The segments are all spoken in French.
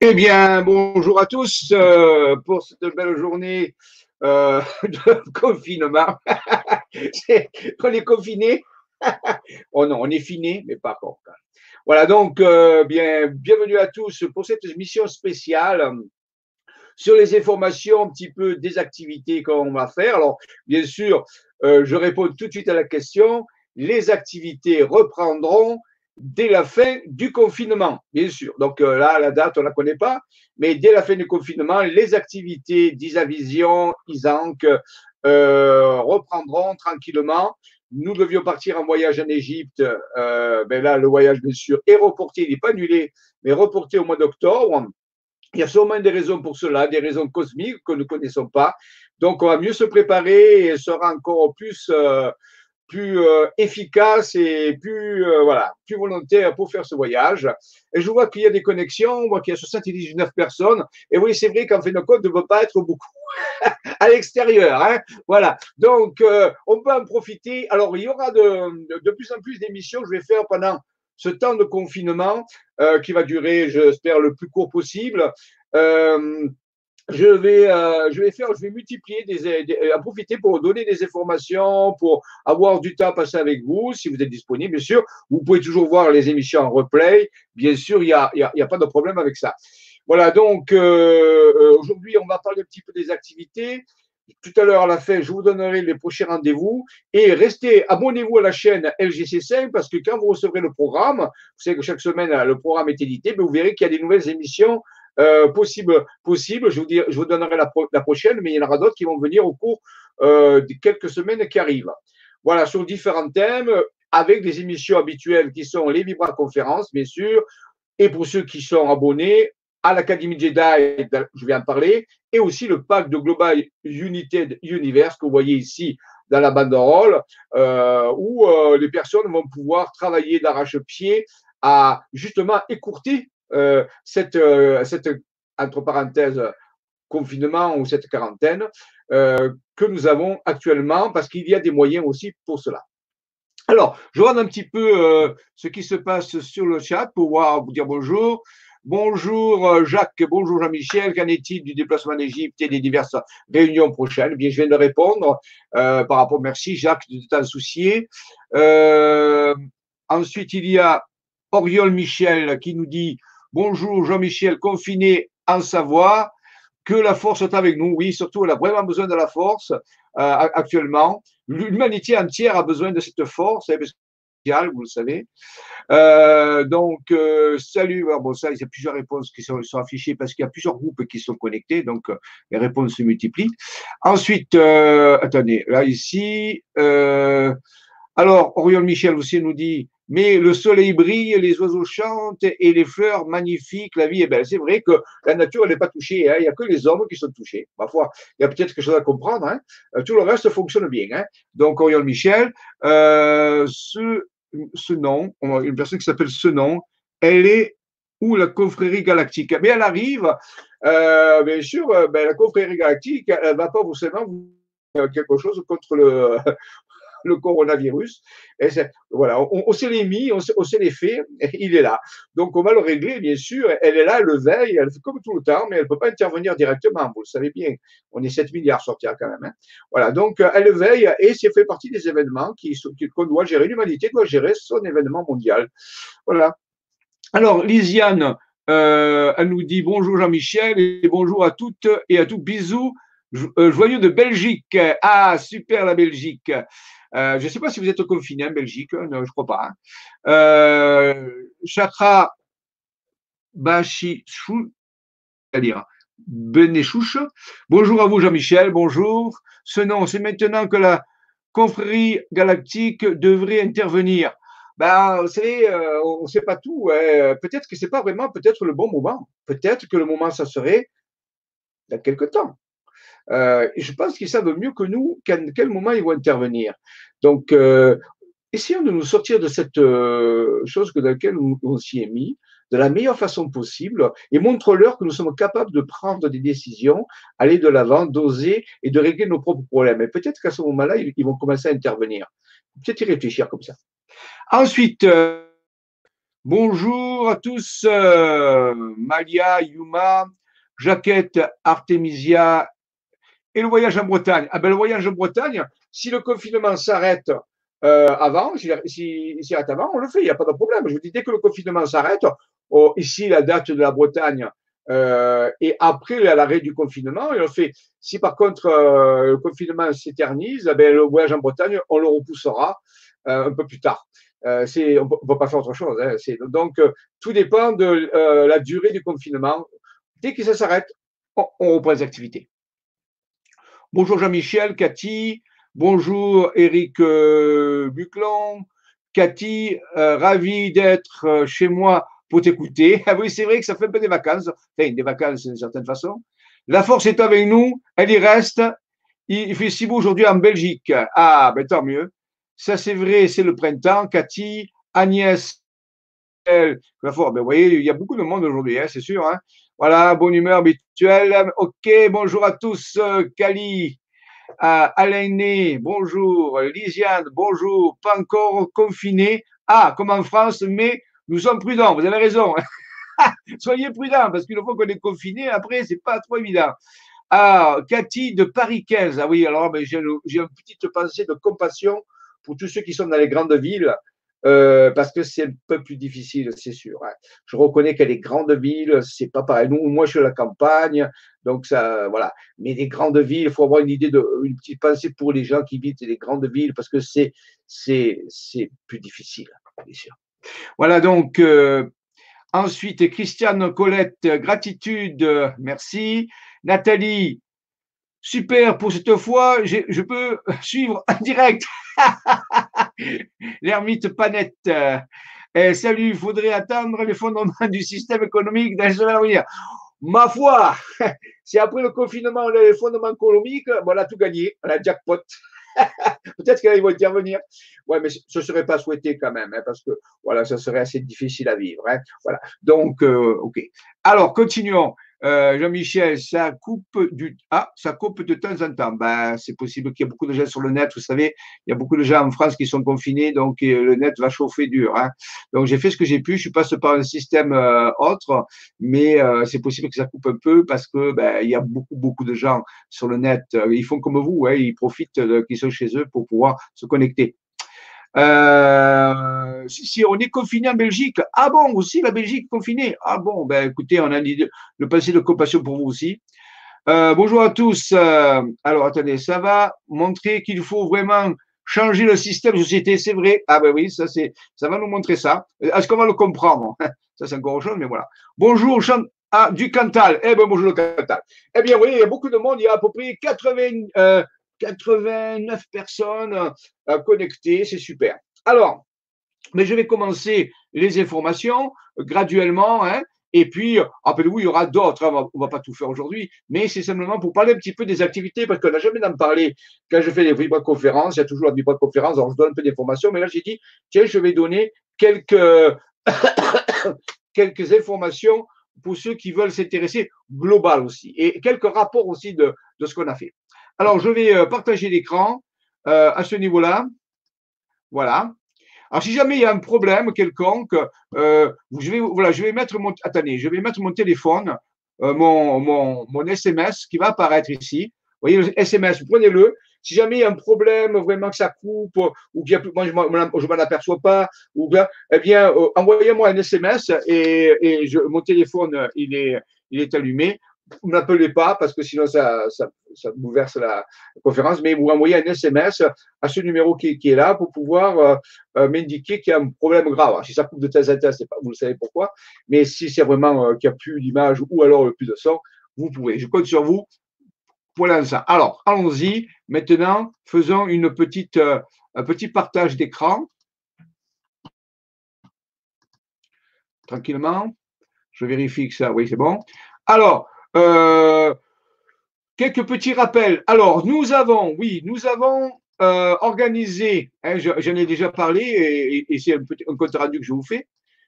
Eh bien, bonjour à tous euh, pour cette belle journée euh, de confinement. on est confiné? oh non, on est finé, mais pas encore. Voilà, donc, euh, bien, bienvenue à tous pour cette émission spéciale sur les informations un petit peu des activités qu'on va faire. Alors, bien sûr, je réponds tout de suite à la question. Les activités reprendront dès la fin du confinement, bien sûr. Donc euh, là, la date, on ne la connaît pas, mais dès la fin du confinement, les activités d'Isavision, Isank euh, reprendront tranquillement. Nous devions partir en voyage en Égypte. Euh, ben là, le voyage, bien sûr, est reporté. Il n'est pas annulé, mais reporté au mois d'octobre. Il y a sûrement des raisons pour cela, des raisons cosmiques que nous ne connaissons pas. Donc, on va mieux se préparer et sera encore plus plus euh, efficace et plus euh, voilà, plus volontaire pour faire ce voyage. Et je vois qu'il y a des connexions, on voit qu'il y a 79 personnes. Et oui, c'est vrai qu'en fin de compte, ne peut pas être beaucoup à l'extérieur. Hein voilà. Donc, euh, on peut en profiter. Alors, il y aura de, de plus en plus d'émissions que je vais faire pendant ce temps de confinement qui va durer, j'espère, le plus court possible je vais, euh, je vais faire, je vais multiplier, des, en profiter pour donner des informations, pour avoir du temps à passer avec vous, si vous êtes disponible, bien sûr. Vous pouvez toujours voir les émissions en replay. Bien sûr, il n'y a, y a, y a, pas de problème avec ça. Voilà, donc euh, euh, aujourd'hui, on va parler un petit peu des activités. Tout à l'heure, à la fin, je vous donnerai les prochains rendez-vous. Et restez, abonnez-vous à la chaîne LGC5 parce que quand vous recevrez le programme, vous savez que chaque semaine, le programme est édité, mais vous verrez qu'il y a des nouvelles émissions euh, possible, possible. Je vous, je vous donnerai la, prochaine, mais il y en aura d'autres qui vont venir au cours euh, de quelques semaines qui arrivent. Voilà, sur différents thèmes, avec des émissions habituelles qui sont les Vibra conférences, bien sûr, et pour ceux qui sont abonnés à l'Académie Jedi, je viens en parler, et aussi le pack de Global United Universe que vous voyez ici dans la banderole, euh, où euh, les personnes vont pouvoir travailler d'arrache-pied à justement écourter euh, cette, euh, cette, entre parenthèses, confinement ou cette quarantaine euh, que nous avons actuellement, parce qu'il y a des moyens aussi pour cela. Alors, je regarde un petit peu ce qui se passe sur le chat pour voir, vous dire bonjour. Bonjour Jacques, bonjour Jean-Michel, qu'en est-il du déplacement en Égypte et des diverses réunions prochaines? Bien, je viens de répondre euh, par rapport, merci Jacques de t'en soucier. Euh, ensuite, il y a Oriol Michel qui nous dit Bonjour Jean-Michel, confiné en Savoie. Que la force est avec nous. Oui, surtout, elle a vraiment besoin de la force euh, actuellement. L'humanité entière a besoin de cette force, hein, vous le savez. Euh, donc, euh, salut. bon, ça, il y a plusieurs réponses qui sont, affichées parce qu'il y a plusieurs groupes qui sont connectés, donc les réponses se multiplient. Ensuite, attendez, là, ici, alors, Oriol Michel aussi nous dit mais le soleil brille, les oiseaux chantent et les fleurs magnifiques, la vie est belle. C'est vrai que la nature, elle n'est pas touchée, hein. il n'y a que les hommes qui sont touchés. Parfois, il y a peut-être quelque chose à comprendre. Hein. Euh, tout le reste fonctionne bien. Hein. Donc, Oriol Michel, euh, ce, nom, une personne qui s'appelle ce nom, elle est où la confrérie galactique? Mais elle arrive, euh, bien sûr, ben, la confrérie galactique, elle ne va pas forcément quelque chose contre le, le coronavirus. Et voilà, on, s'est les mis, on s'est les fait, il est là. Donc on va le régler, bien sûr. Elle est là, elle le veille, elle fait comme tout le temps, mais elle ne peut pas intervenir directement, vous le savez bien. On est 7 milliards sortir quand même. Hein. Voilà, donc elle veille et c'est fait partie des événements qu'on doit gérer. L'humanité doit gérer son événement mondial. Voilà. Alors, Lisiane, euh, elle nous dit bonjour Jean-Michel et bonjour à toutes et à tous. Bisous, euh, joyeux de Belgique. Ah, super la Belgique. Euh, je ne sais pas si vous êtes confiné en Belgique, non, je ne crois pas. Hein. Euh, Chakra Bachichou, c'est-à-dire Benechouche. Bonjour à vous, Jean-Michel, bonjour. Ce nom, c'est maintenant que la confrérie galactique devrait intervenir. Ben, vous savez, euh, on ne sait pas tout. Hein. Peut-être que ce n'est pas vraiment peut-être le bon moment. Peut-être que le moment, ça serait dans quelques temps. Euh, je pense qu'ils savent mieux que nous qu'à quel moment ils vont intervenir. Donc, euh, essayons de nous sortir de cette euh, chose dans laquelle on, s'y est mis de la meilleure façon possible et montre-leur que nous sommes capables de prendre des décisions, aller de l'avant, d'oser et de régler nos propres problèmes. Et peut-être qu'à ce moment-là, ils, vont commencer à intervenir. Peut-être y réfléchir comme ça. Ensuite, Bonjour à tous, Malia, Yuma, Jaquette, Artemisia et le voyage en Bretagne. Ah ben le voyage en Bretagne, si le confinement s'arrête euh, avant, s'il si, s'arrête avant, on le fait, il n'y a pas de problème. Je vous dis, dès que le confinement s'arrête, oh, ici la date de la Bretagne, euh, et après l'arrêt du confinement, on le fait. Si par contre le confinement s'éternise, eh ben, le voyage en Bretagne, on le repoussera un peu plus tard. Euh, on ne peut pas faire autre chose. Hein. donc, euh, tout dépend de euh, la durée du confinement. Dès que ça s'arrête, on, reprend les activités. Bonjour Jean-Michel, Cathy. Bonjour Eric Buclon. Cathy, ravi d'être chez moi pour t'écouter. Ah oui, c'est vrai que ça fait un peu des vacances. Enfin, des vacances d'une certaine façon. La force est avec nous, elle y reste. Il fait si beau aujourd'hui en Belgique. Ah, ben tant mieux. Ça, c'est vrai, c'est le printemps. Cathy, Agnès, ben, vous voyez, il y a beaucoup de monde aujourd'hui, hein, c'est sûr. Hein. Voilà, bonne humeur habituelle. Ok, bonjour à tous. Kali, euh, Alain bonjour. Lisiane, bonjour. Pas encore confiné. Ah, comme en France, mais nous sommes prudents. Vous avez raison. Soyez prudents, parce qu'une fois qu'on est confiné, après, c'est pas trop évident. Ah, Cathy de Paris 15. Ah oui, alors ben, j'ai une petite pensée de compassion pour tous ceux qui sont dans les grandes villes, euh, parce que c'est un peu plus difficile, c'est sûr. Hein. Je reconnais que les grandes villes, c'est pas pareil. Nous, moi, je suis à la campagne, donc ça, voilà. Mais les grandes villes, il faut avoir une idée de, une petite pensée pour les gens qui habitent les grandes villes, parce que c'est, c'est, c'est plus difficile, bien sûr. Voilà, donc, euh, ensuite, Christiane Colette, gratitude, merci. Nathalie, super pour cette fois, je peux suivre en direct. L'ermite Panette. Salut, il faudrait attendre l'effondrement du système économique dans les à venir. Ma foi, si après le confinement, on a l'effondrement économique, bon, on a tout gagné, on a jackpot. Peut-être qu'ils vont intervenir. Ouais, mais ce ne serait pas souhaité quand même, hein, parce que voilà, ça serait assez difficile à vivre. Hein. Voilà. Donc, euh, ok. Alors, continuons. Euh, Jean-Michel, ça coupe du ah, ça coupe de temps en temps. Ben, c'est possible qu'il y ait beaucoup de gens sur le net. Vous savez, il y a beaucoup de gens en France qui sont confinés, donc euh, le net va chauffer dur. Hein. Donc j'ai fait ce que j'ai pu. Je passe par un système euh, autre, mais c'est possible que ça coupe un peu parce que ben, il y a beaucoup beaucoup de gens sur le net. Ils font comme vous, hein, ils profitent qu'ils sont chez eux pour pouvoir se connecter. Euh, si on est confiné en Belgique, ah bon, aussi la Belgique confinée? Ah bon, ben écoutez, on a le passé de compassion pour vous aussi. Euh, bonjour à tous. Euh, alors attendez, ça va montrer qu'il faut vraiment changer le système de société, c'est vrai. Ah ben oui, ça c'est, ça va nous montrer ça. Est-ce qu'on va le comprendre? Ça c'est encore autre chose, mais voilà. Bonjour, ah, du Cantal. Eh ben bonjour le Cantal. Eh bien oui, il y a beaucoup de monde. Il y a à peu près 80, 89 personnes euh, connectées, c'est super. Alors, mais je vais commencer les informations graduellement, hein, et puis, rappelez-vous, il y aura d'autres, hein, on ne va pas tout faire aujourd'hui, mais c'est simplement pour parler un petit peu des activités, parce qu'on n'a jamais d'en parler quand je fais des conférences il y a toujours la conférence alors je donne un peu d'informations, mais là j'ai dit, tiens, je vais donner quelques, quelques informations pour ceux qui veulent s'intéresser global aussi, et quelques rapports aussi de, de ce qu'on a fait. Alors, je vais euh, partager l'écran euh, à ce niveau-là. Voilà. Alors, si jamais il y a un problème quelconque, euh, je, vais, mettre mon, je vais mettre mon téléphone, mon, SMS qui va apparaître ici. Vous voyez, le SMS, prenez-le. Si jamais il y a un problème, vraiment que ça coupe, ou bien je ne m'en aperçois pas, ou bien, eh bien, envoyez-moi un SMS et, mon téléphone, il est, allumé n'appelez pas parce que sinon ça, ça, ça bouleverse la conférence, mais vous envoyez un SMS à ce numéro qui, qui est là pour pouvoir euh, euh, m'indiquer qu'il y a un problème grave. si ça coupe de temps en temps, pas, vous le savez pourquoi, mais si c'est vraiment euh, qu'il n'y a plus d'image ou alors plus de son, vous pouvez. Je compte sur vous pour l'instant. Alors, allons-y. Maintenant, faisons une petite, un petit partage d'écran. Tranquillement. Je vérifie que ça, oui, c'est bon. Alors, euh, quelques petits rappels. Alors, nous avons, oui, nous avons euh, organisé, hein, j'en ai déjà parlé et, c'est un, petit, un compte rendu que je vous fais.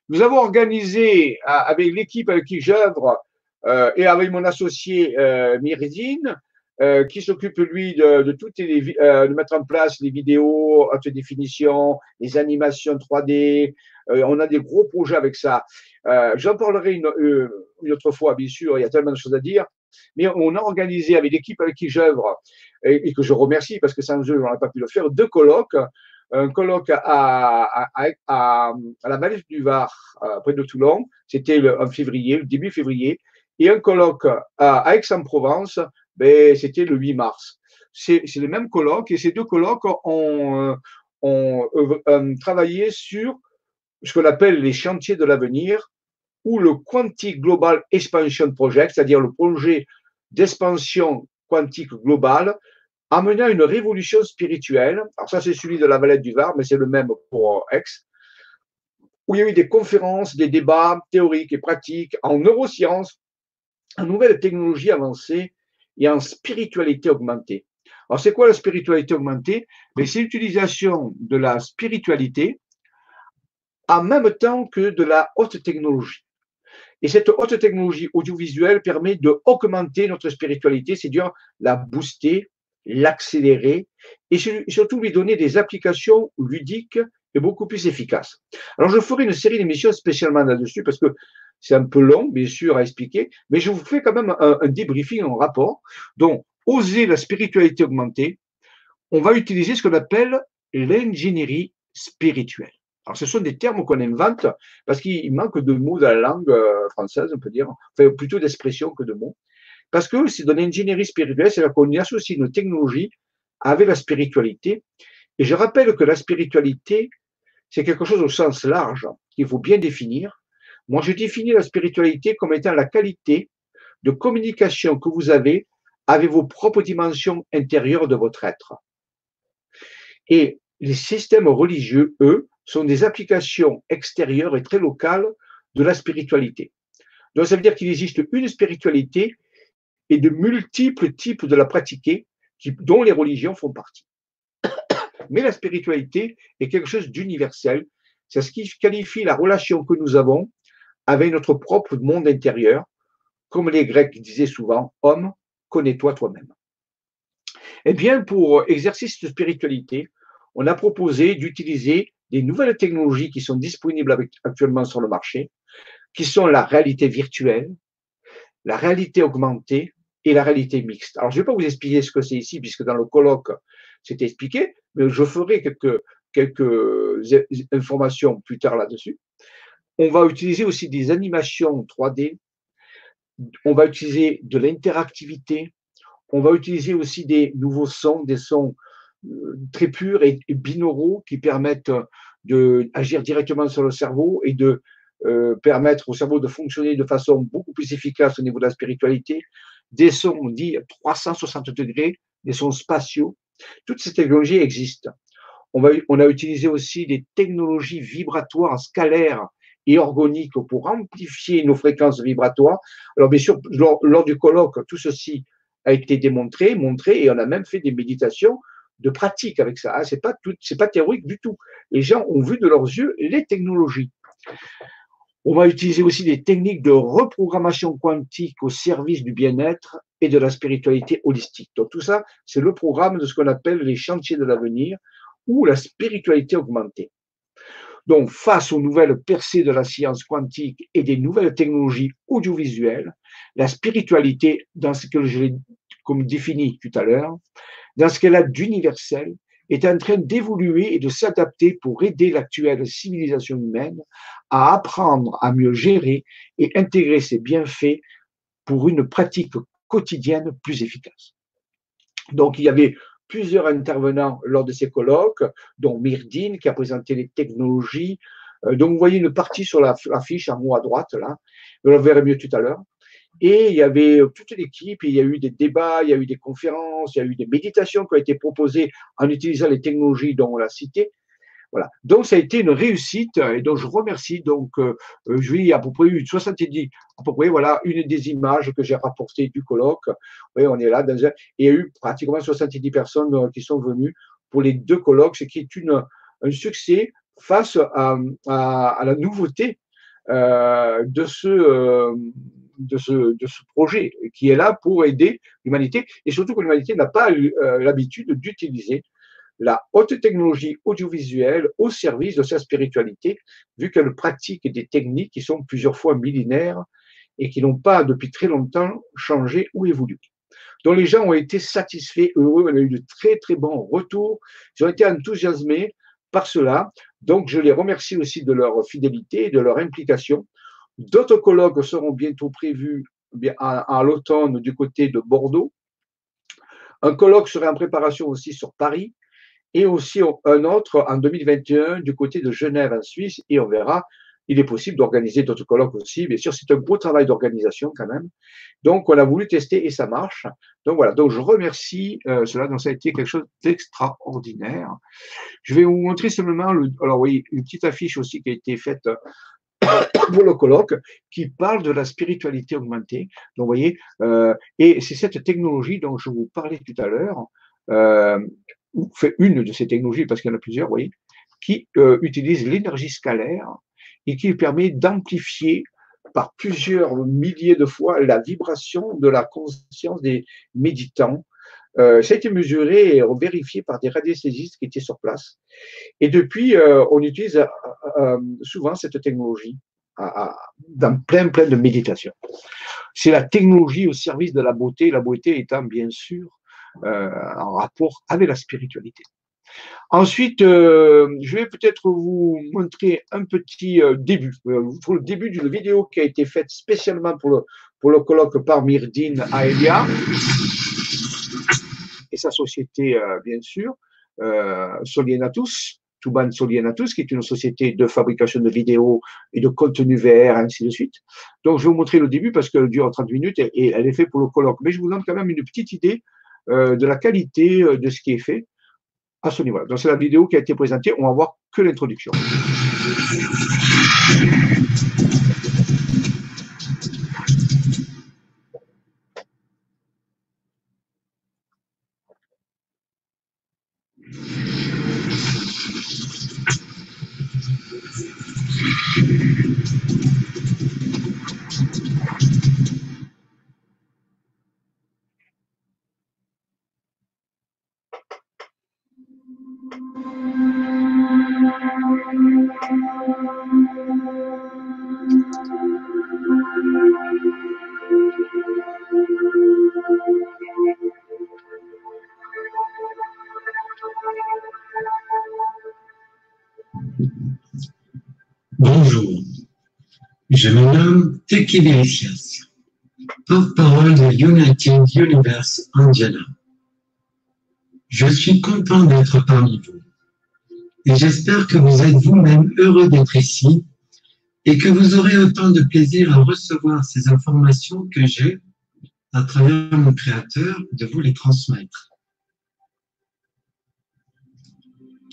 Nous avons organisé avec l'équipe avec qui j'œuvre euh, et avec mon associé euh, qui s'occupe lui de, de toutes les, de mettre en place les vidéos haute définition, les animations 3D. Euh, on a des gros projets avec ça. J'en parlerai une, une, autre fois, bien sûr. Il y a tellement de choses à dire. Mais on a organisé avec l'équipe avec qui j'œuvre et, que je remercie parce que sans eux, on n'aurait pas pu le faire, deux colloques. Un colloque à, à, la vallée du Var, près de Toulon. C'était en février, début février. Et un colloque à Aix-en-Provence ben, c'était le 8 mars. C'est le même colloque et ces deux colloques ont, euh, ont euh, euh, travaillé sur ce qu'on appelle les chantiers de l'avenir ou le Quantic Global Expansion Project, c'est-à-dire le projet d'expansion quantique globale, amenant une révolution spirituelle. Alors ça, c'est celui de la Valette du Var, mais c'est le même pour Aix, où il y a eu des conférences, des débats théoriques et pratiques en neurosciences, en nouvelles technologies avancées et en spiritualité augmentée. Alors, c'est quoi la spiritualité augmentée? Ben, C'est l'utilisation de la spiritualité en même temps que de la haute technologie. Et cette haute technologie audiovisuelle permet d'augmenter notre spiritualité, c'est-à-dire la booster, l'accélérer et surtout lui donner des applications ludiques et beaucoup plus efficaces. Alors, je ferai une série d'émissions spécialement là-dessus parce que c'est un peu long, bien sûr, à expliquer, mais je vous fais quand même un, débriefing en rapport. Donc, oser la spiritualité augmentée, on va utiliser ce qu'on appelle l'ingénierie spirituelle. Alors, ce sont des termes qu'on invente parce qu'il manque de mots dans la langue euh, française, on peut dire, enfin, plutôt d'expressions que de mots. Parce que c'est de l'ingénierie spirituelle, c'est-à-dire qu'on associe nos technologies avec la spiritualité. Et je rappelle que la spiritualité, c'est quelque chose au sens large qu'il faut bien définir. Moi, je définis la spiritualité comme étant la qualité de communication que vous avez avec vos propres dimensions intérieures de votre être. Et les systèmes religieux, eux, sont des applications extérieures et très locales de la spiritualité. Donc, ça veut dire qu'il existe une spiritualité et de multiples types de la pratiquer, dont les religions font partie. Mais la spiritualité est quelque chose d'universel. C'est ce qui qualifie la relation que nous avons avec notre propre monde intérieur, comme les Grecs disaient souvent, homme, connais-toi toi-même. Eh bien, pour exercer cette spiritualité, on a proposé d'utiliser des nouvelles technologies qui sont disponibles actuellement sur le marché, qui sont la réalité virtuelle, la réalité augmentée et la réalité mixte. Alors, je ne vais pas vous expliquer ce que c'est ici, puisque dans le colloque, c'est expliqué, mais je ferai quelques, quelques informations plus tard là-dessus. On va utiliser aussi des animations 3D. On va utiliser de l'interactivité. On va utiliser aussi des nouveaux sons, des sons euh, très purs et binauraux qui permettent d'agir directement sur le cerveau et de euh, permettre au cerveau de fonctionner de façon beaucoup plus efficace au niveau de la spiritualité. Des sons dits 360 degrés, des sons spatiaux. Toutes ces technologies existent. On, a utilisé aussi des technologies vibratoires scalaires et organique pour amplifier nos fréquences vibratoires. Alors bien sûr, lors, du colloque, tout ceci a été démontré, montré, et on a même fait des méditations de pratique avec ça. Hein. C'est pas pas théorique du tout. Les gens ont vu de leurs yeux les technologies. On va utiliser aussi des techniques de reprogrammation quantique au service du bien-être et de la spiritualité holistique. Donc tout ça, c'est le programme de ce qu'on appelle les chantiers de l'avenir ou la spiritualité augmentée. Donc, face aux nouvelles percées de la science quantique et des nouvelles technologies audiovisuelles, la spiritualité, dans ce que je l'ai comme défini tout à l'heure, dans ce qu'elle a d'universel, est en train d'évoluer et de s'adapter pour aider l'actuelle civilisation humaine à apprendre à mieux gérer et intégrer ses bienfaits pour une pratique quotidienne plus efficace. Donc, il y avait plusieurs intervenants lors de ces colloques, dont Myrdine qui a présenté les technologies. Euh, donc, vous voyez une partie sur la, fiche en haut à droite, là. Vous le verrez mieux tout à l'heure. Et il y avait toute l'équipe, il y a eu des débats, il y a eu des conférences, il y a eu des méditations qui ont été proposées en utilisant les technologies dont on l'a cité. Voilà. Donc, ça a été une réussite et donc je remercie. Donc, euh, euh je à peu près eu 70, à peu près, voilà, une des images que j'ai rapportées du colloque. Oui, on est là dans un, il y a eu pratiquement 70 personnes euh, qui sont venues pour les deux colloques, ce qui est une, un succès face à, à, la nouveauté euh, de ce, euh, de, ce, projet qui est là pour aider l'humanité et surtout que l'humanité n'a pas euh, l'habitude d'utiliser la haute technologie audiovisuelle au service de sa spiritualité, vu qu'elle pratique des techniques qui sont plusieurs fois millénaires et qui n'ont pas depuis très longtemps changé ou évolué. Donc les gens ont été satisfaits, heureux, on a eu de très très bons retours, ils ont été enthousiasmés par cela. Donc je les remercie aussi de leur fidélité et de leur implication. D'autres colloques seront bientôt prévus à, l'automne du côté de Bordeaux. Un colloque serait en préparation aussi sur Paris et aussi un autre en 2021 du côté de Genève en Suisse et on verra il est possible d'organiser d'autres colloques aussi. Bien sûr, c'est un gros travail d'organisation quand même. Donc, on a voulu tester et ça marche. Donc voilà. Donc, je remercie euh, cela. Donc, ça a été quelque chose d'extraordinaire. Je vais vous montrer simplement, le, alors oui, une petite affiche aussi qui a été faite pour le colloque qui parle de la spiritualité augmentée. Donc, vous voyez, euh, et c'est cette technologie dont je vous parlais tout à l'heure, euh, fait une de ces technologies, parce qu'il y en a plusieurs, vous voyez, qui euh, utilise l'énergie scalaire et qui permet d'amplifier par plusieurs milliers de fois la vibration de la conscience des méditants. Euh, ça a été mesuré et vérifié par des radiesthésistes qui étaient sur place. Et depuis, euh, on utilise euh, euh, souvent cette technologie dans plein, plein de méditations. C'est la technologie au service de la beauté, la beauté étant bien sûr en rapport avec la spiritualité. Ensuite, euh, je vais peut-être vous montrer un petit euh, début, euh, pour le début d'une vidéo qui a été faite spécialement pour le, pour le colloque par Myrdine Aelia et sa société, bien sûr, Solienatus, Tuban Solienatus, qui est une société de fabrication de vidéos et de contenu VR, ainsi de suite. Donc, je vais vous montrer le début parce qu'elle dure 30 minutes et, elle est faite pour le colloque. Mais je vous donne quand même une petite idée de la qualité de ce qui est fait à ce niveau-là. Donc c'est la vidéo qui a été présentée, on va voir que l'introduction. Thank. Je me nomme Teki Delicias, porte-parole de United Universe Indiana. Je suis content d'être parmi vous et j'espère que vous êtes vous-même heureux d'être ici et que vous aurez autant de plaisir à recevoir ces informations que j'ai, à travers mon créateur, de vous les transmettre.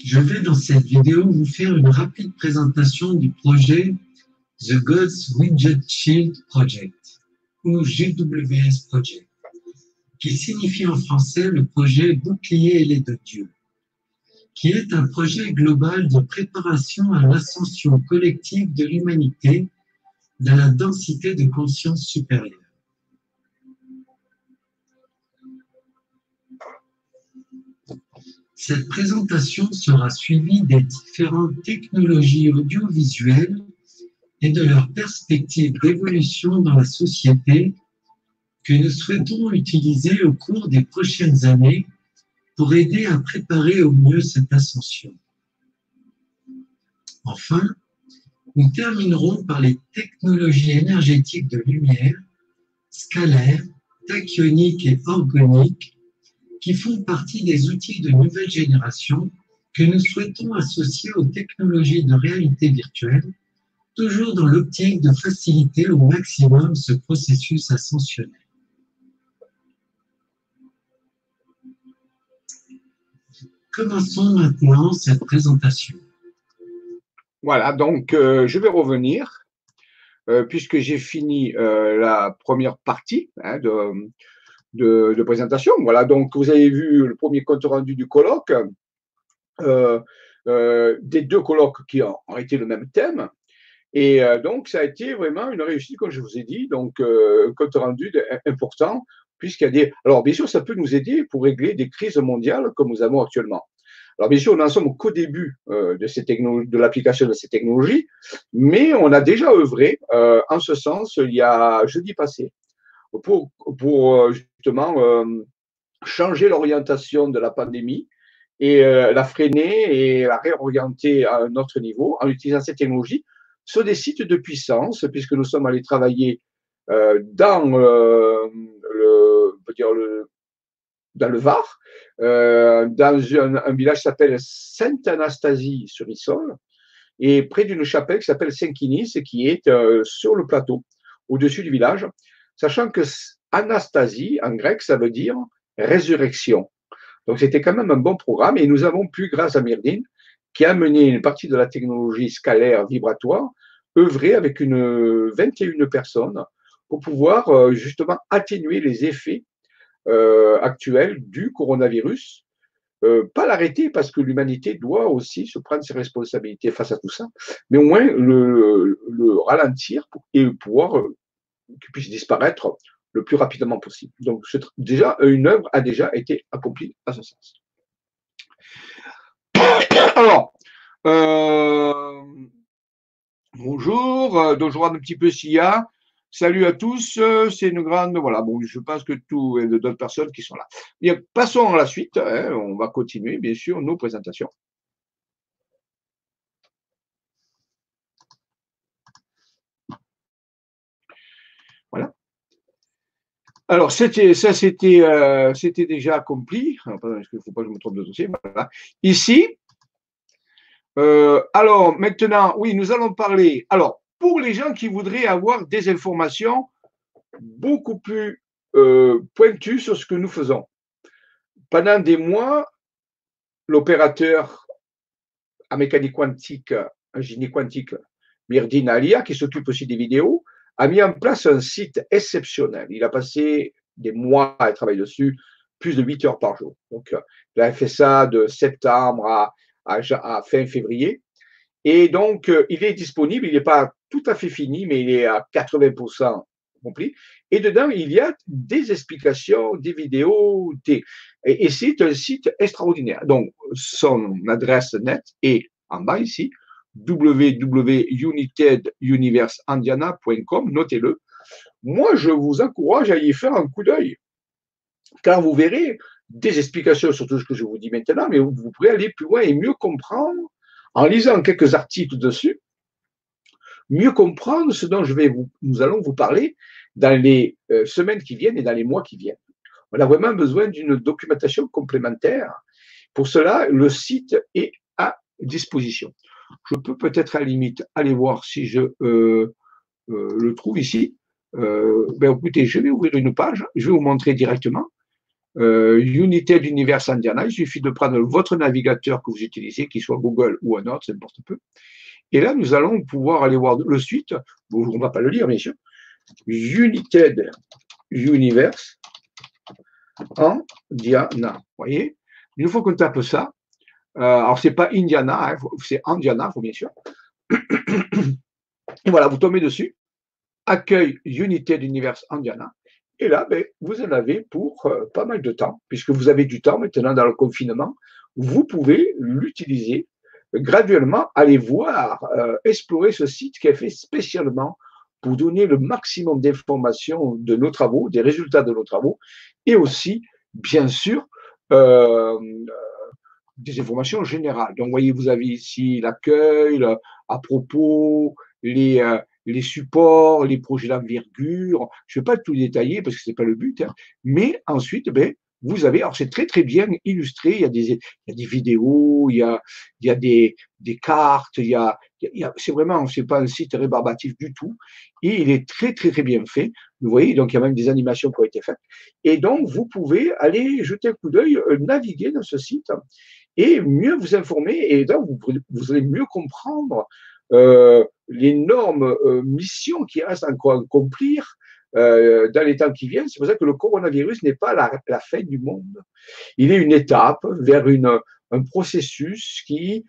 Je vais dans cette vidéo vous faire une rapide présentation du projet The Gods Widget Shield Project ou GWS Project, qui signifie en français le projet Bouclier ailé de Dieu, qui est un projet global de préparation à l'ascension collective de l'humanité dans la densité de conscience supérieure. Cette présentation sera suivie des différentes technologies audiovisuelles et de leurs perspectives d'évolution dans la société que nous souhaitons utiliser au cours des prochaines années pour aider à préparer au mieux cette ascension. Enfin, nous terminerons par les technologies énergétiques de lumière, scalaires, tachyoniques et organiques qui font partie des outils de nouvelle génération que nous souhaitons associer aux technologies de réalité virtuelle, toujours dans l'optique de faciliter au maximum ce processus ascensionnel. Commençons maintenant cette présentation. Voilà, donc euh, je vais revenir, euh, puisque j'ai fini euh, la première partie hein, de, de, présentation. Voilà, donc vous avez vu le premier compte rendu du colloque, des deux colloques qui ont, été le même thème. Et donc, ça a été vraiment une réussite, comme je vous ai dit, donc compte rendu important, puisqu'il y a des. Alors, bien sûr, ça peut nous aider pour régler des crises mondiales comme nous avons actuellement. Alors, bien sûr, nous n'en sommes qu'au début de, ces de l'application de ces technologies, mais on a déjà œuvré en ce sens il y a jeudi passé pour, pour justement changer l'orientation de la pandémie et euh, la freiner et la réorienter à un autre niveau en utilisant cette technologie sur des sites de puissance, puisque nous sommes allés travailler euh, dans, euh, le, dire le, dans le Var, dans un, village qui s'appelle Sainte-Anastasie sur Issol, et près d'une chapelle qui s'appelle Saint-Quinis, qui est sur le plateau, au-dessus du village, sachant que Anastasie, en grec, ça veut dire résurrection. Donc c'était quand même un bon programme et nous avons pu, grâce à Myrdine, qui a amené une partie de la technologie scalaire vibratoire, œuvrer avec une 21 personnes pour pouvoir euh, justement atténuer les effets euh, actuels du coronavirus. Euh, pas l'arrêter parce que l'humanité doit aussi se prendre ses responsabilités face à tout ça, mais au moins le, le ralentir et pouvoir qu'il puisse disparaître le plus rapidement possible. Donc, déjà, une œuvre a déjà été accomplie à ce sens. Alors, euh, bonjour, donc je regarde un petit peu s'il y a. Salut à tous, c'est une grande. Voilà, bon, je pense que tout et d'autres personnes qui sont là. Bien, passons à la suite. Hein, on va continuer, bien sûr, nos présentations. Voilà. Alors, ça, c'était, euh, déjà accompli. Il ne faut pas que je me trompe de dossier? Voilà. Ici. Euh, alors, maintenant, oui, nous allons parler. Alors, pour les gens qui voudraient avoir des informations beaucoup plus euh, pointues sur ce que nous faisons. Pendant des mois, l'opérateur en mécanique quantique, en génie quantique, Myrdine Alia, qui s'occupe aussi des vidéos, a mis en place un site exceptionnel. Il a passé des mois à travailler dessus, plus de 8 heures par jour. Donc, il a fait ça de septembre à, à, fin février. Et donc, euh, il est disponible, il n'est pas tout à fait fini, mais il est à 80% compris. Et dedans, il y a des explications, des vidéos, des... et c'est un site extraordinaire. Donc, son adresse net est en bas ici, www.uniteduniverseindiana.com, notez-le. Moi, je vous encourage à y faire un coup d'œil, car vous verrez des explications sur tout ce que je vous dis maintenant, mais vous pourrez aller plus loin et mieux comprendre, en lisant quelques articles dessus, mieux comprendre ce dont nous allons vous parler dans les euh, semaines qui viennent et dans les mois qui viennent. On a vraiment besoin d'une documentation complémentaire. Pour cela, le site est à disposition je peux peut-être à la limite aller voir si je euh, euh, le trouve ici. Ben écoutez, je vais ouvrir une page, je vais vous montrer directement. Unité d'univers Indiana, il suffit de prendre votre navigateur que vous utilisez, qu'il soit Google ou un autre, ça importe peu. Et là, nous allons pouvoir aller voir le. Bon, on ne va pas le lire, bien sûr. United Universe Indiana. Vous voyez? Une fois qu'on tape ça, euh, alors, ce n'est pas Indiana, hein, c'est Indiana, faut bien sûr. Et voilà, vous tombez dessus. Accueil Unité d'Univers Indiana. Et là, ben, vous en avez pour euh, pas mal de temps, puisque vous avez du temps maintenant dans le confinement. Vous pouvez l'utiliser graduellement, aller voir, euh, explorer ce site qui est fait spécialement pour donner le maximum d'informations de nos travaux, des résultats de nos travaux, et aussi, bien sûr, des informations générales. Donc, voyez, vous avez ici l'accueil, à propos, les, euh, les supports, les projets d'envergure. Je ne vais pas tout détailler parce que ce n'est pas le but. Hein. Mais ensuite, ben, vous avez, alors c'est très très bien illustré, il y a des, il y a des vidéos, il y a, il y a des, des cartes, il y a, il y a c'est vraiment, c'est pas un site rébarbatif du tout, et il est très très très bien fait. Vous voyez, donc il y a même des animations qui ont été faites. Et donc vous pouvez aller jeter un coup d'œil, euh, naviguer dans ce site et mieux vous informer et donc vous, allez mieux comprendre euh, l'énorme euh, mission qui reste encore à accomplir euh, dans les temps qui viennent. C'est pour ça que le coronavirus n'est pas la, la, fin du monde. Il est une étape vers une, un processus qui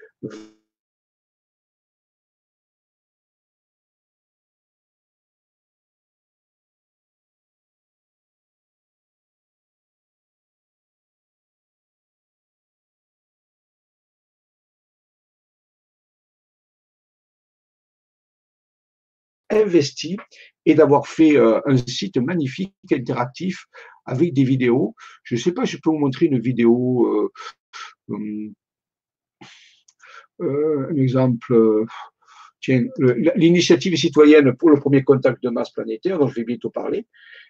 investi et d'avoir fait euh, un site magnifique, interactif, avec des vidéos. Je ne sais pas, je peux vous montrer une vidéo, euh, euh, un exemple. Tiens, l'initiative citoyenne pour le premier contact de masse planétaire, dont je vais bientôt parler.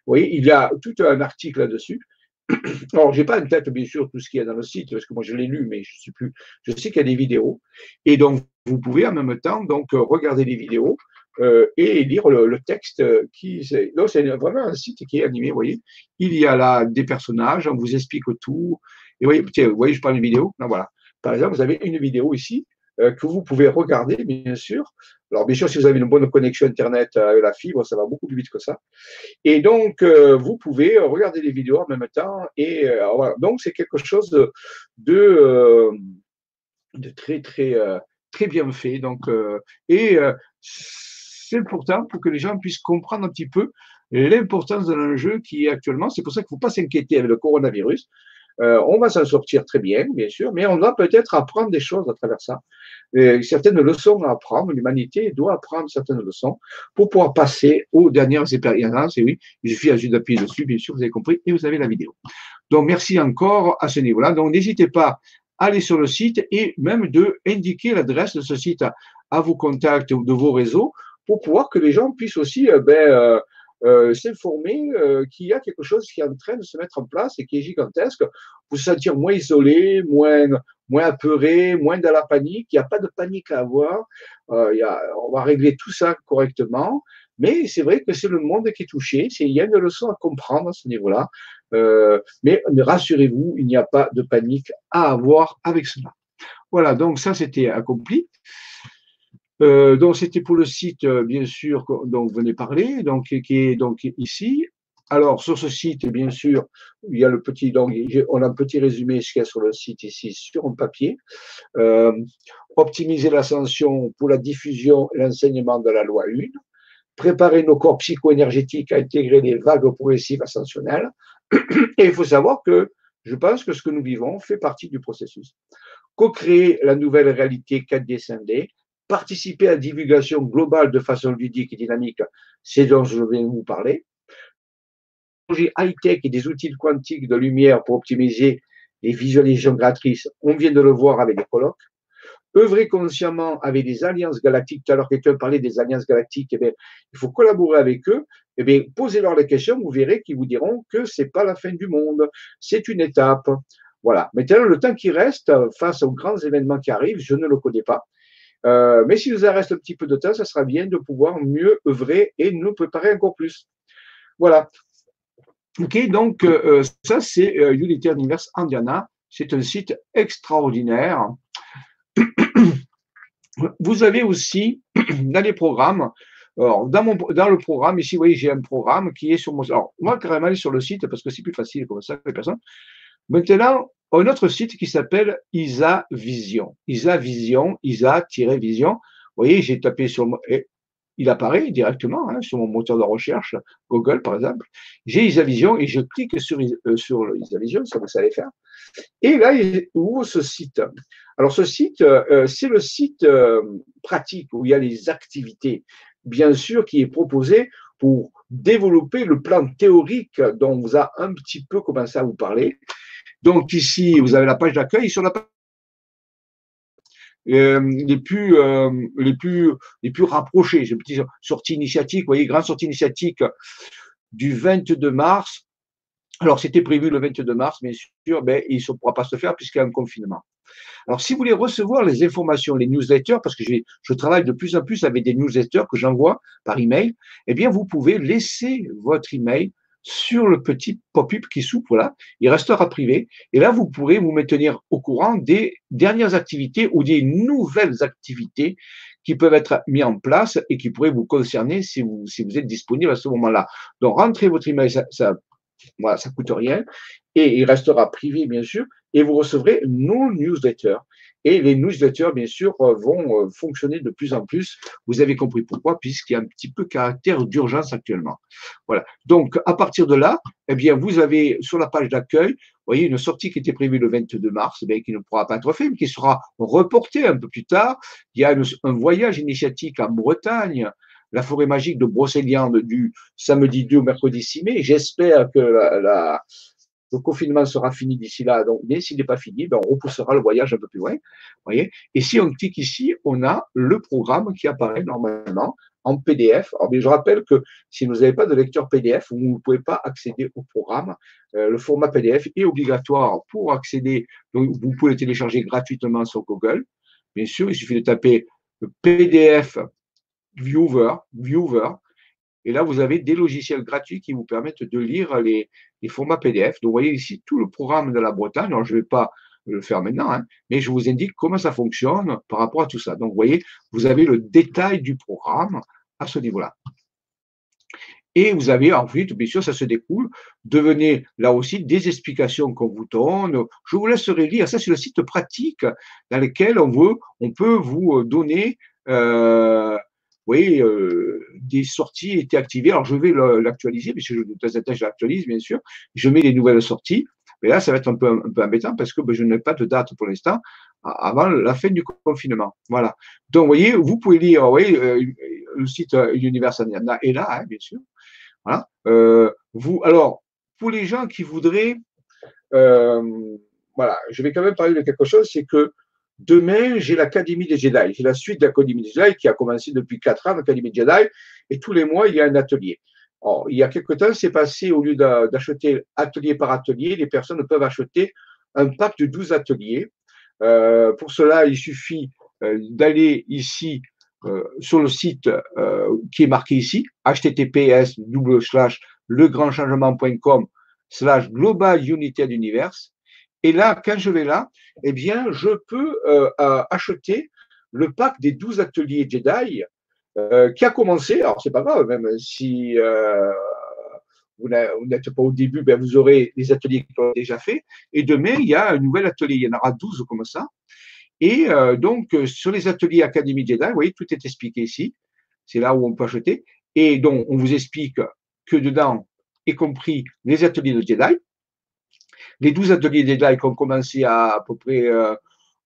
Vous voyez, il y a tout un article là-dessus. Alors, j'ai pas en tête, bien sûr, tout ce qu'il y a dans le site, parce que moi, je l'ai lu, mais je sais plus. Je sais qu'il y a des vidéos. Et donc, vous pouvez en même temps, donc, regarder les vidéos euh, et lire le, texte qui. Donc, c'est vraiment un site qui est animé, vous voyez. Il y a là des personnages, on vous explique tout. Et vous voyez, vous voyez, je parle d'une vidéo. Non, voilà. Par exemple, vous avez une vidéo ici euh, que vous pouvez regarder, bien sûr. Alors, bien sûr, si vous avez une bonne connexion Internet avec la fibre, ça va beaucoup plus vite que ça. Et donc, euh, vous pouvez regarder les vidéos en même temps. Et euh. Donc, c'est quelque chose de, de, de très, très, très bien fait. Donc, et c'est important pour que les gens puissent comprendre un petit peu l'importance de l'enjeu qui est actuellement. C'est pour ça qu'il ne faut pas s'inquiéter avec le coronavirus. Euh, on va s'en sortir très bien, bien sûr, mais on doit peut-être apprendre des choses à travers ça. certaines leçons à apprendre, l'humanité doit apprendre certaines leçons pour pouvoir passer aux dernières expériences. Et oui, il suffit juste d'appuyer dessus, bien sûr, vous avez compris, et vous avez la vidéo. Donc, merci encore à ce niveau-là. Donc, n'hésitez pas à aller sur le site et même de indiquer l'adresse de ce site à, vos contacts ou de vos réseaux pour pouvoir que les gens puissent aussi euh, ben, euh, euh, s'informer euh, qu'il y a quelque chose qui est en train de se mettre en place et qui est gigantesque. Vous vous sentir moins isolé, moins, moins apeuré, moins dans la panique. Il n'y a pas de panique à avoir. Euh, y a, on va régler tout ça correctement. Mais c'est vrai que c'est le monde qui est touché. Il y a une leçon à comprendre à ce niveau-là. Euh, mais rassurez-vous, il n'y a pas de panique à avoir avec cela. Voilà, donc ça c'était accompli. Euh, donc c'était pour le site, euh, bien sûr, dont vous venez parler, donc qui est donc ici. Alors sur ce site, bien sûr, il y a le petit, donc on a un petit résumé ce qu'il y a sur le site ici sur un papier. Euh, optimiser l'ascension pour la diffusion et l'enseignement de la loi 1. Préparer nos corps psycho-énergétiques à intégrer les vagues progressives ascensionnelles. Et il faut savoir que je pense que ce que nous vivons fait partie du processus. Co-créer la nouvelle réalité 4D 5D participer à la divulgation globale de façon ludique et dynamique, c'est dont je vais vous parler. Projet high-tech et des outils quantiques de lumière pour optimiser les visualisations gratuites, on vient de le voir avec les colloques. Œuvrer consciemment avec des alliances galactiques, tout à l'heure quelqu'un parlait des alliances galactiques, eh bien, il faut collaborer avec eux, eh posez-leur les questions, vous verrez qu'ils vous diront que c'est pas la fin du monde, c'est une étape. Voilà. Maintenant, le temps qui reste face aux grands événements qui arrivent, je ne le connais pas. Euh, mais si nous reste un petit peu de temps, ça sera bien de pouvoir mieux œuvrer et nous préparer encore plus. Voilà. Ok, donc euh, euh, ça c'est Unity Universe Indiana. C'est un site extraordinaire. Vous avez aussi dans les programmes, alors, dans, le programme, ici, vous voyez, j'ai un programme qui est sur mon. Alors, moi, carrément, aller sur le site parce que c'est plus facile comme ça les personnes. Maintenant, un autre site qui s'appelle Isa Vision. Isa Vision, Isa-Vision. Vous voyez, j'ai tapé sur il apparaît directement hein, sur mon moteur de recherche, Google par exemple. J'ai Isa Vision et je clique sur, euh, Isa Vision, ça vous savez faire. Et là, il ouvre ce site? Alors, ce site, euh, c'est le site euh, pratique où il y a les activités, bien sûr, qui est proposé pour développer le plan théorique dont on vous a un petit peu commencé à vous parler. Donc ici, vous avez la page d'accueil. Sur la page euh, les plus euh, les plus les plus rapprochés. J'ai une petite sortie initiatique, vous voyez, grande sortie initiatique du 22 mars. Alors c'était prévu le 22 mars, bien sûr, ben, il ne pourra pas se faire puisqu'il y a un confinement. Alors si vous voulez recevoir les informations, les newsletters, parce que je travaille de plus en plus avec des newsletters que j'envoie par email, eh bien vous pouvez laisser votre email sur le petit pop-up qui s'ouvre là, il restera privé. Et là, vous pourrez vous maintenir au courant des dernières activités ou des nouvelles activités qui peuvent être mises en place et qui pourraient vous concerner si vous, si vous êtes disponible à ce moment-là. Donc, rentrez votre email, ça, ça, voilà, ça coûte rien et il restera privé, bien sûr, et vous recevrez nos newsletters. Et les newsletters, bien sûr, euh, vont euh, fonctionner de plus en plus. Vous avez compris pourquoi, puisqu'il y a un petit peu caractère d'urgence actuellement. Voilà. Donc, à partir de là, eh bien, vous avez sur la page d'accueil, vous voyez, une sortie qui était prévue le 22 mars, eh qui ne pourra pas être faite, mais qui sera reportée un peu plus tard. Il y a un voyage initiatique en Bretagne la forêt magique de Brocéliande du samedi 2 au mercredi 6 mai. J'espère que la, le confinement sera fini d'ici là. Donc, mais s'il n'est pas fini, ben, on repoussera le voyage un peu plus loin. Voyez Et si on clique ici, on a le programme qui apparaît normalement en PDF. Alors, je rappelle que si vous n'avez pas de lecteur PDF, vous ne pouvez pas accéder au programme. Euh, le format PDF est obligatoire pour accéder. Donc, vous pouvez le télécharger gratuitement sur Google. Bien sûr, il suffit de taper PDF Viewer, Viewer, et là, vous avez des logiciels gratuits qui vous permettent de lire les, formats PDF. Donc, vous voyez ici tout le programme de la Bretagne. Alors, je ne vais pas le faire maintenant, hein, mais je vous indique comment ça fonctionne par rapport à tout ça. Donc, vous voyez, vous avez le détail du programme à ce niveau-là. Et vous avez ensuite, bien sûr, ça se découle, devenez là aussi des explications qu'on vous donne. Je vous laisserai lire. Ça, c'est le site pratique dans lequel on veut, on peut vous donner euh, oui, euh, des sorties étaient activées. Alors, je vais l'actualiser, puisque je, je l'actualise, bien sûr. Je mets les nouvelles sorties. Mais là, ça va être un peu, embêtant parce que ben, je n'ai pas de date pour l'instant avant la fin du confinement. Voilà. Donc, vous voyez, vous pouvez lire, oui, euh, le site Universal est là, hein, bien sûr. Voilà. Euh, vous, alors, pour les gens qui voudraient, euh, voilà, je vais quand même parler de quelque chose, c'est que Demain, j'ai l'Académie des Jedi. J'ai la suite de l'Académie des Jedi qui a commencé depuis quatre ans, l'Académie des Jedi. Et tous les mois, il y a un atelier. il y a quelque temps, c'est passé, au lieu d'acheter atelier par atelier, les personnes peuvent acheter un pack de 12 ateliers. Euh, pour cela, il suffit euh, d'aller ici euh, sur le site qui est marqué ici, https legrandchangement.com slash global d'univers et là, quand je vais là, eh bien, je peux euh, acheter le pack des 12 ateliers Jedi euh, qui a commencé. Alors, c'est pas grave, même si euh, vous n'êtes pas au début, ben, vous aurez les ateliers qui ont déjà fait. Et demain, il y a un nouvel atelier. Il y en aura 12 comme ça. Et donc, sur les ateliers Académie Jedi, vous voyez, tout est expliqué ici. C'est là où on peut acheter. Et donc, on vous explique que dedans, y compris les ateliers de Jedi, les 12 ateliers qui ont commencé à à peu près euh,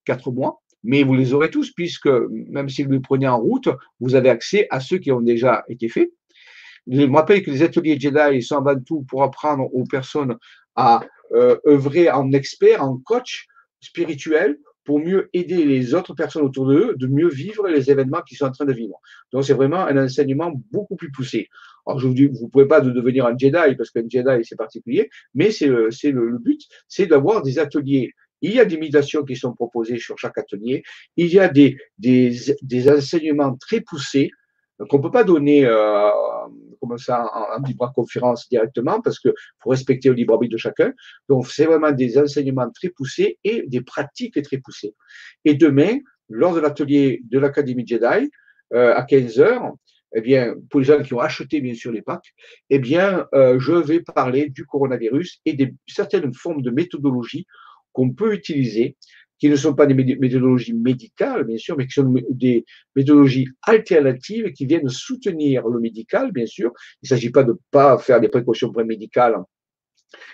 4 mois, mais vous les aurez tous, puisque même si vous les prenez en route, vous avez accès à ceux qui ont déjà été faits. Je me rappelle que les ateliers Jedi sont avant tout pour apprendre aux personnes à euh, œuvrer en expert, en coach spirituel, pour mieux aider les autres personnes autour d'eux, de mieux vivre les événements qu'ils sont en train de vivre. Donc, c'est vraiment un enseignement beaucoup plus poussé. Alors, je vous dis, vous ne pouvez pas devenir un Jedi, parce qu'un Jedi, c'est particulier, mais c'est le, le, but, c'est d'avoir des ateliers il y a des méditations qui sont proposées sur chaque atelier. Il y a des, des, des enseignements très poussés qu'on ne peut pas donner euh, comme ça en, libre conférence directement parce que faut respecter le libre arbitre de chacun. Donc c'est vraiment des enseignements très poussés et des pratiques très poussées. Et demain, lors de l'atelier de l'Académie Jedi euh, à 15 heures, eh bien, pour les gens qui ont acheté bien sûr les packs, eh bien, euh, je vais parler du coronavirus et de certaines formes de méthodologie qu'on peut utiliser, qui ne sont pas des méthodologies médicales, bien sûr, mais qui sont des méthodologies alternatives qui viennent soutenir le médical, bien sûr. Il ne s'agit pas de pas faire des précautions prémédicales,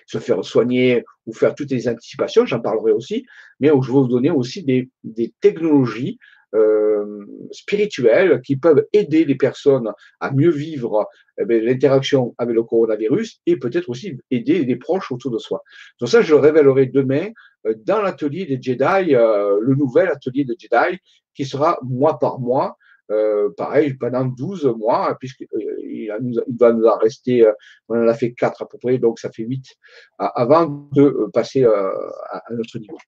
se faire soigner ou faire toutes les anticipations, j'en parlerai aussi, mais je vais vous donner aussi des, des technologies euh, spirituelles qui peuvent aider les personnes à mieux vivre eh l'interaction avec le coronavirus et peut-être aussi aider les proches autour de soi. Donc ça, je le révélerai demain euh, dans l'atelier des Jedi, euh, le nouvel atelier de Jedi qui sera mois par mois euh, pareil, pendant 12 mois, euh, il va nous en rester, euh, on en a fait 4 à peu près, donc ça fait 8, avant de passer à un autre niveau.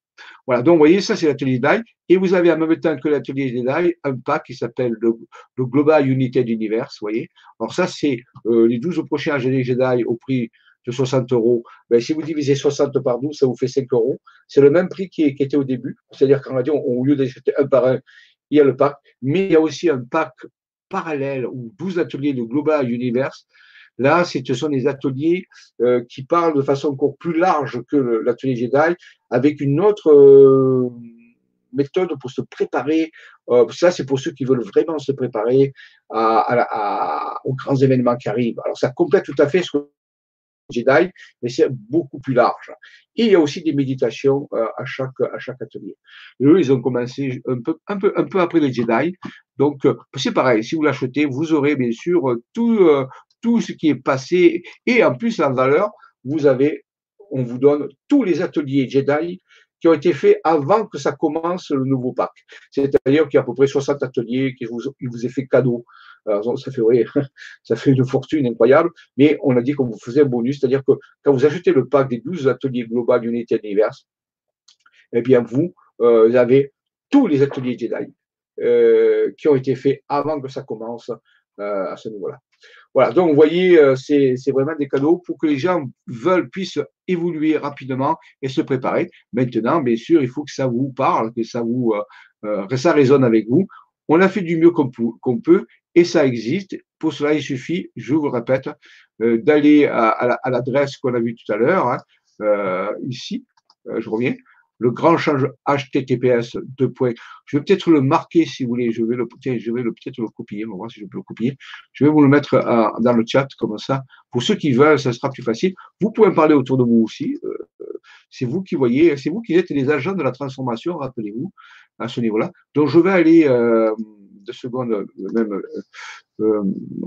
Voilà, donc vous voyez, ça c'est l'atelier Jedi, et vous avez en même temps que l'atelier Jedi, un pack qui s'appelle le, Global Unité d'Univers, vous voyez. Alors ça, c'est les 12 prochains ateliers Jedi au prix de 60 euros. Ben, si vous divisez 60 par 12, ça vous fait 5 euros. C'est le même prix qui, était au début. C'est-à-dire qu'en radio, au lieu d'acheter un par un, il y a le pack, mais il y a aussi un pack parallèle ou 12 ateliers de Global Universe. Là, ce sont des ateliers euh, qui parlent de façon encore plus large que l'atelier Jedi, avec une autre euh, méthode pour se préparer. Euh, ça, c'est pour ceux qui veulent vraiment se préparer à, aux grands événements qui arrivent. Alors, ça complète tout à fait ce que Jedi, mais c'est beaucoup plus large. Et il y a aussi des méditations euh, à chaque à chaque atelier. Et eux, ils ont commencé un peu un peu un peu après les Jedi. Donc euh, c'est pareil. Si vous l'achetez, vous aurez bien sûr euh, tout tout ce qui est passé et en plus la valeur, vous avez on vous donne tous les ateliers Jedi qui ont été faits avant que ça commence le nouveau pack. C'est-à-dire qu'il y a à peu près 60 ateliers qui vous, qui vous est fait cadeau. Alors, ça fait, oui, ça fait une fortune incroyable, mais on a dit qu'on vous faisait un bonus, c'est-à-dire que quand vous achetez le pack des 12 ateliers Global Unity Universe, eh bien, vous, euh, avez tous les ateliers Jedi euh, qui ont été faits avant que ça commence euh, à ce niveau-là. Voilà, donc vous voyez, c'est vraiment des cadeaux pour que les gens veulent, puissent évoluer rapidement et se préparer. Maintenant, bien sûr, il faut que ça vous parle, que ça vous, ça résonne avec vous. On a fait du mieux qu'on peut et ça existe. Pour cela, il suffit, je vous répète, d'aller à, l'adresse qu'on a vue tout à l'heure, hein, ici, je reviens, le grand change HTTPS deux points. Je vais peut-être le marquer si vous voulez. Je vais le, je vais le peut-être le copier. On va voir si je peux le copier. Je vais vous le mettre euh, dans le chat comme ça. Pour ceux qui veulent, ça sera plus facile. Vous pouvez en parler autour de vous aussi. Euh, c'est vous qui voyez, c'est vous qui êtes les agents de la transformation, rappelez-vous, à ce niveau-là. Donc je vais aller euh, deux secondes, même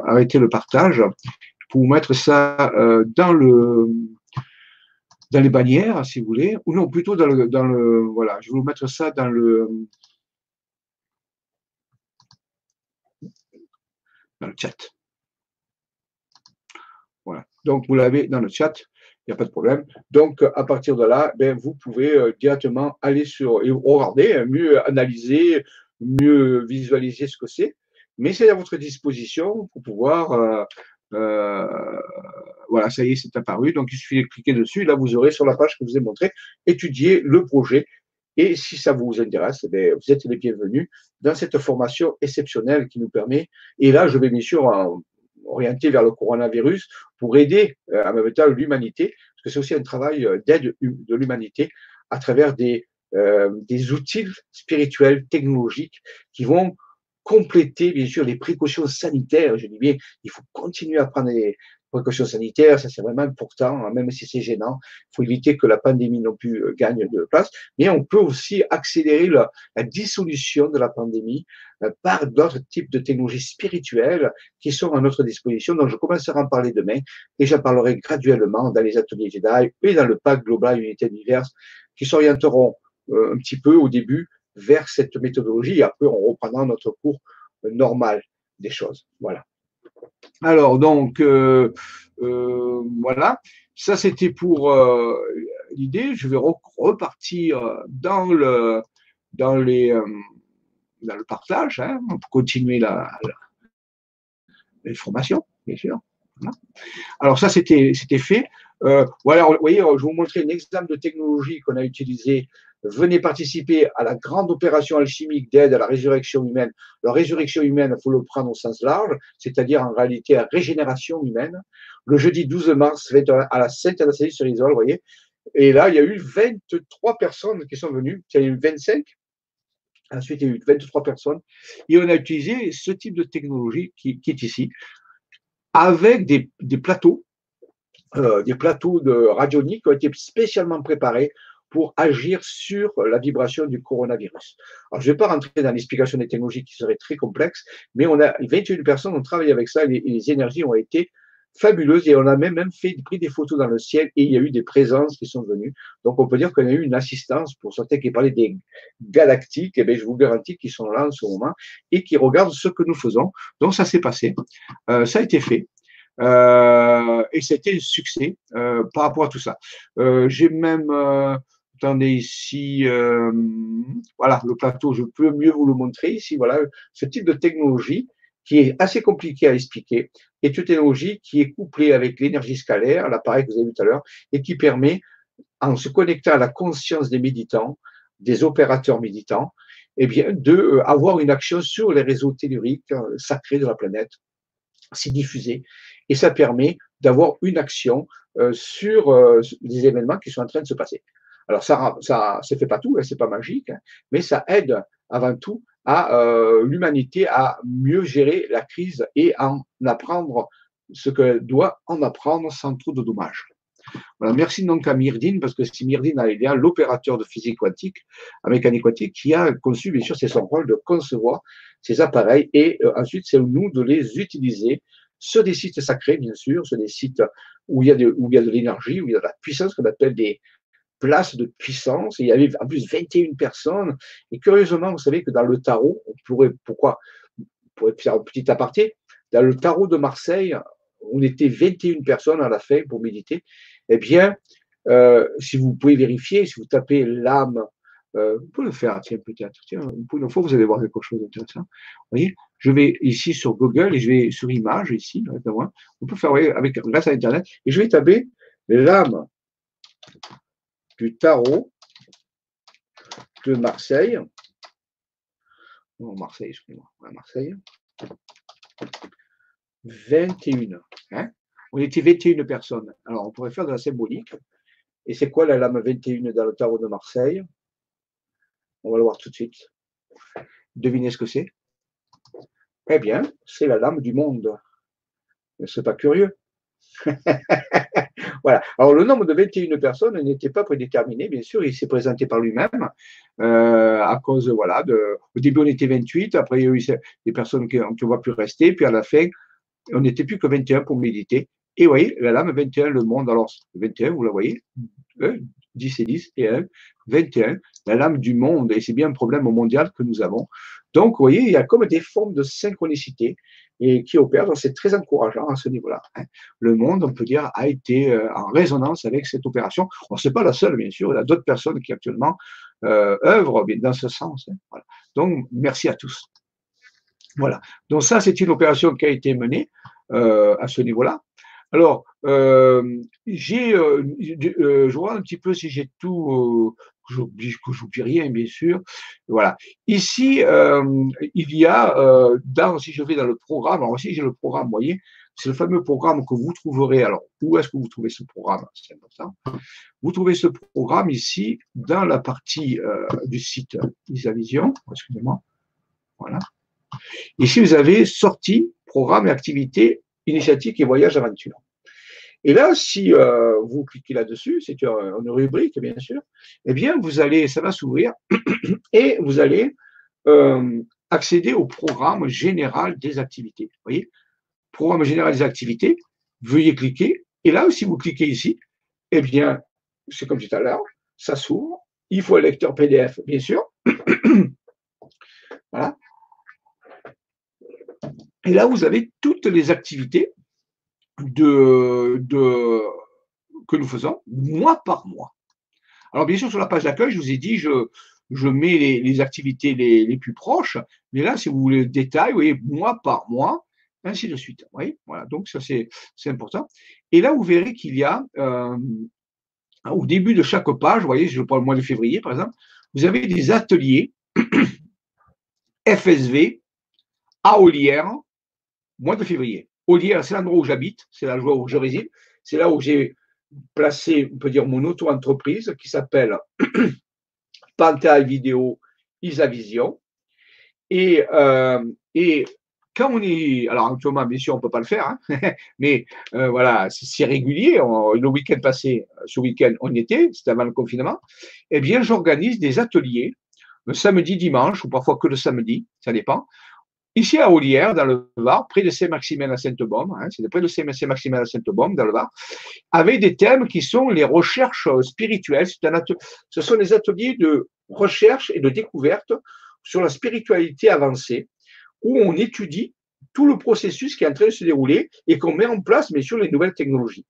arrêter le partage pour mettre ça dans le dans les bannières, si vous voulez, ou non, plutôt dans le, dans le voilà, je vais vous mettre ça dans le, dans le chat. Voilà. Donc, vous l'avez dans le chat, il n'y a pas de problème. Donc, à partir de là, ben, vous pouvez euh, directement aller sur et regarder, hein, mieux analyser, mieux visualiser ce que c'est. Mais c'est à votre disposition pour pouvoir euh, euh, voilà, ça y est, c'est apparu. Donc, il suffit de cliquer dessus. Là, vous aurez sur la page que je vous ai montré, étudier le projet. Et si ça vous intéresse, eh vous êtes les bienvenus dans cette formation exceptionnelle qui nous permet. Et là, je vais bien sûr orienter vers le coronavirus pour aider euh, en même temps l'humanité, parce que c'est aussi un travail euh, d'aide de l'humanité à travers des, des outils spirituels, technologiques qui vont compléter, bien sûr, les précautions sanitaires. Je dis bien, il faut continuer à prendre les précautions sanitaires, ça c'est vraiment important, hein, même si c'est gênant. Il faut éviter que la pandémie non plus euh, gagne de place. Mais on peut aussi accélérer la, dissolution de la pandémie euh, par d'autres types de technologies spirituelles qui sont à notre disposition. Donc, je commencerai à en parler demain et j'en parlerai graduellement dans les ateliers Jedi et dans le pack global Unité d'Univers qui s'orienteront euh, un petit peu au début vers cette méthodologie. Et après, on reprendra notre cours normal des choses. Voilà. Alors, donc, euh, euh, voilà. Ça, c'était pour euh, l'idée. Je vais repartir dans le, dans le partage hein, pour continuer la, la, formation, bien sûr. Alors ça, c'était fait. voilà, vous voyez, je vais vous montrer un exemple de technologie qu'on a utilisée venez participer à la grande opération alchimique d'aide à la résurrection humaine. La résurrection humaine, il faut le prendre au sens large, c'est-à-dire en réalité la régénération humaine. Le jeudi 12 mars, à la Sainte Anastasiie sur Isole, vous voyez. Et là, il y a eu 23 personnes qui sont venues. Il y a eu 25. Ensuite, il y a eu 23 personnes. Et on a utilisé ce type de technologie qui, est ici, avec des, plateaux, euh, des plateaux de radionique qui ont été spécialement préparés pour agir sur la vibration du coronavirus. Alors, je ne vais pas rentrer dans l'explication des technologies qui serait très complexe, mais on a 21 personnes ont travaillé avec ça et les, énergies ont été fabuleuses et on a même, fait, pris des photos dans le ciel et il y a eu des présences qui sont venues. Donc, on peut dire qu'on a eu une assistance pour certains qui parlaient des galactiques. Et eh bien, je vous garantis qu'ils sont là en ce moment et qui regardent ce que nous faisons. Donc, ça s'est passé. Euh, ça a été fait. Euh, et c'était un succès euh, par rapport à tout ça. Euh, j'ai même attendez ici, euh, voilà, le plateau, je peux mieux vous le montrer ici, voilà, ce type de technologie qui est assez compliqué à expliquer, est une technologie qui est couplée avec l'énergie scalaire, l'appareil que vous avez vu tout à l'heure, et qui permet, en se connectant à la conscience des méditants, des opérateurs méditants, eh bien, de euh, avoir une action sur les réseaux telluriques euh, sacrés de la planète. C'est diffusé et ça permet d'avoir une action sur les événements qui sont en train de se passer. Alors ça, ça, ça fait pas tout, hein, c'est pas magique, hein, mais ça aide avant tout à euh, l'humanité à mieux gérer la crise et à en apprendre ce qu'elle doit en apprendre sans trop de dommages. Voilà, merci donc à Myrdine, parce que c'est Myrdine l'opérateur de physique quantique, à mécanique quantique, qui a conçu, bien sûr, c'est son rôle de concevoir ces appareils et euh, ensuite c'est nous de les utiliser sur des sites sacrés, bien sûr, sur des sites où il y a de, où il y a de l'énergie, où il y a de la puissance, qu'on appelle des places de puissance. il y avait en plus 21 personnes. Et curieusement, vous savez que dans le tarot, on pourrait, pourquoi, on pourrait faire un petit aparté, dans le tarot de Marseille, on était 21 personnes à la fin pour méditer. Eh bien, euh, si vous pouvez vérifier, si vous tapez l'âme, euh, vous pouvez le faire, tiens, peut-être. Tiens, une fois, vous allez voir quelque chose d'intéressant. Vous voyez, je vais ici sur Google et je vais sur Images, ici, on peut faire, voyez, avec, grâce à Internet, et je vais taper l'âme du tarot de Marseille. Non, Marseille, excusez-moi, Marseille. 21. Hein? On était 21 personnes. Alors, on pourrait faire de la symbolique. Et c'est quoi la lame 21 dans le tarot de Marseille? On va le voir tout de suite. Devinez ce que c'est? Eh bien, c'est la lame du monde. C'est pas curieux voilà. Alors, le nombre de 21 personnes n'était pas prédéterminé, bien sûr, il s'est présenté par lui-même, euh, à cause, voilà, de, au début on était 28, après il y a eu des personnes qui ne voient plus rester, puis à la fin, on n'était plus que 21 pour méditer. Et vous voyez, la lame 21, le monde, alors 21, vous la voyez, 10 et 10 et 1, 21, la lame du monde, et c'est bien un problème mondial que nous avons. Donc, vous voyez, il y a comme des formes de synchronicité et qui opèrent, donc c'est très encourageant à ce niveau-là. Hein. Le monde, on peut dire, a été euh, en résonance avec cette opération. On ne sait pas la seule, bien sûr, il y a d'autres personnes qui actuellement euh, œuvrent dans ce sens. Hein. Donc, merci à tous. Voilà. Donc ça, c'est une opération qui a été menée euh, à ce niveau-là. Alors, j'ai, je vois un petit peu si j'ai tout, j'oublie, que j'oublie rien, bien sûr. Voilà. Ici, il y a, dans, si je vais dans le programme, alors ici j'ai le programme, vous voyez, c'est le fameux programme que vous trouverez. Alors, où est-ce que vous trouvez ce programme? C'est important. Vous trouvez ce programme ici dans la partie du site Isavision. Excusez-moi. Voilà. Ici, vous avez sortie, programme et activité, initiatique et voyage aventure. Et là, si euh, vous cliquez là-dessus, c'est une, rubrique, bien sûr, eh bien, vous allez, ça va s'ouvrir et vous allez euh, accéder au programme général des activités. Vous voyez, programme général des activités, veuillez cliquer. Et là, si vous cliquez ici, eh bien, c'est comme tout à l'heure, ça s'ouvre. Il faut un lecteur PDF, bien sûr. voilà. Et là, vous avez toutes les activités de, que nous faisons mois par mois. Alors, bien sûr, sur la page d'accueil, je vous ai dit, je, je mets les, activités les, les, plus proches, mais là, si vous voulez le détail, vous voyez, mois par mois, ainsi de suite. Vous voilà, donc ça, c'est important. Et là, vous verrez qu'il y a, euh, au début de chaque page, vous voyez, je prends le mois de février, par exemple, vous avez des ateliers FSV à Olière, mois de février. C'est l'endroit où j'habite, c'est l'endroit où je réside, c'est là où j'ai placé, on peut dire, mon auto-entreprise qui s'appelle Pantail Vidéo Isavision. Et, euh, et quand on est, alors actuellement, bien sûr, on ne peut pas le faire, hein, mais euh, voilà, c'est régulier. le week-end passé, ce week-end, on était, c'était avant le confinement. Eh bien, j'organise des ateliers le samedi, dimanche, ou parfois que le samedi, ça dépend, Ici à Olière, dans le Var, près de Saint-Maximin à Sainte-Baume, hein, c'est près de Saint-Maximin à Sainte-Baume, dans le Var, avec des thèmes qui sont les recherches spirituelles. ce sont des ateliers de recherche et de découverte sur la spiritualité avancée, où on étudie tout le processus qui est en train de se dérouler et qu'on met en place, mais sur les nouvelles technologies.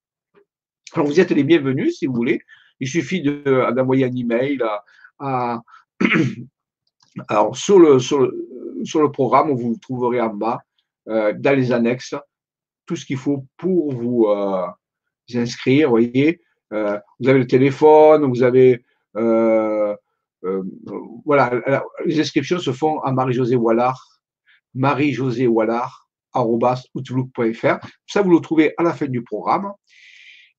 Alors, vous êtes les bienvenus si vous voulez. Il suffit d'envoyer un email à, à alors, sur le, sur le, sur le programme, vous trouverez en bas, euh, dans les annexes, tout ce qu'il faut pour vous, euh, inscrire. Voyez, euh, vous avez le téléphone, vous avez. voilà, les inscriptions se font à Marie-Josée Wallard, Marie-Josée Wallard, outlook.fr. Ça, vous le trouvez à la fin du programme.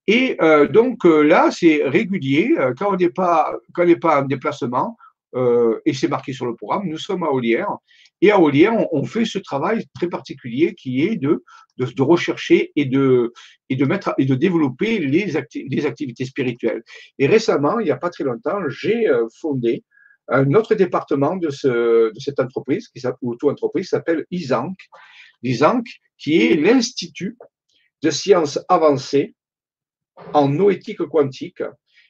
Et donc là, c'est régulier. Quand on n'est pas, quand on n'est pas en déplacement, et c'est marqué sur le programme, nous sommes à Olière. Et à Olière, on, fait ce travail très particulier qui est de, de, rechercher et de, et, de mettre, et de développer les, les activités spirituelles. Et récemment, il n'y a pas très longtemps, j'ai euh, fondé un autre département de, ce, de cette entreprise, qui auto-entreprise, s'appelle ISANC. L'ISANC, qui est l'Institut de sciences avancées en noétique quantique.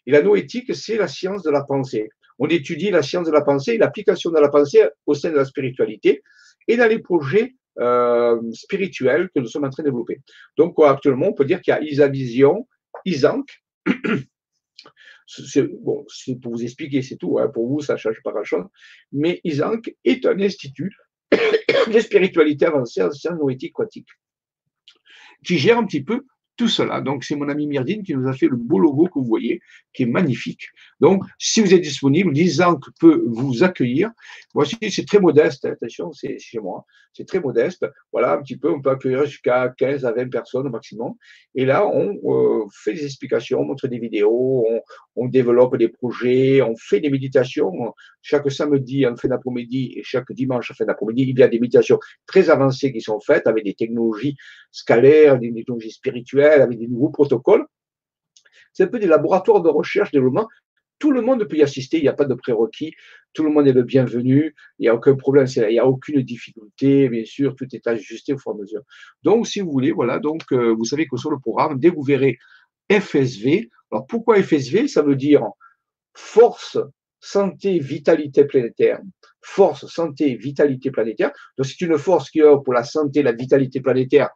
Et la noétique, c'est la science de la pensée on étudie la science de la pensée l'application de la pensée au sein de la spiritualité et dans les projets euh, spirituels que nous sommes en train de développer. Donc, actuellement, on peut dire qu'il y a Isavision, Isank. C'est pour vous expliquer, c'est tout. Hein. Pour vous, ça ne change pas grand-chose. Mais Isank est un institut de spiritualité avancée en sciences noétiques quantiques qui gère un petit peu tout cela. Donc, c'est mon ami Myrdine qui nous a fait le beau logo que vous voyez, qui est magnifique. Donc, si vous êtes disponible, Lisank peut vous accueillir. Voici, c'est très modeste, attention, c'est chez moi. C'est très modeste. Voilà, un petit peu, on peut accueillir jusqu'à 15 à 20 personnes au maximum. Et là, on euh, fait des explications, on montre des vidéos, on, on, développe des projets, on fait des méditations. Chaque samedi en fin d'après-midi et chaque dimanche en fin d'après-midi, il y a des méditations très avancées qui sont faites avec des technologies scalaires, des technologies spirituelles avec des nouveaux protocoles. C'est un peu des laboratoires de recherche, développement. Tout le monde peut y assister, il n'y a pas de prérequis, tout le monde est le bienvenu, il n'y a aucun problème, il n'y a aucune difficulté, bien sûr, tout est ajusté au fur et à mesure. Donc, si vous voulez, voilà, donc euh, vous savez que sur le programme, dès que vous verrez FSV, alors pourquoi FSV Ça veut dire force, santé, vitalité planétaire. Force, santé, vitalité planétaire. Donc, c'est une force qui est pour la santé, la vitalité planétaire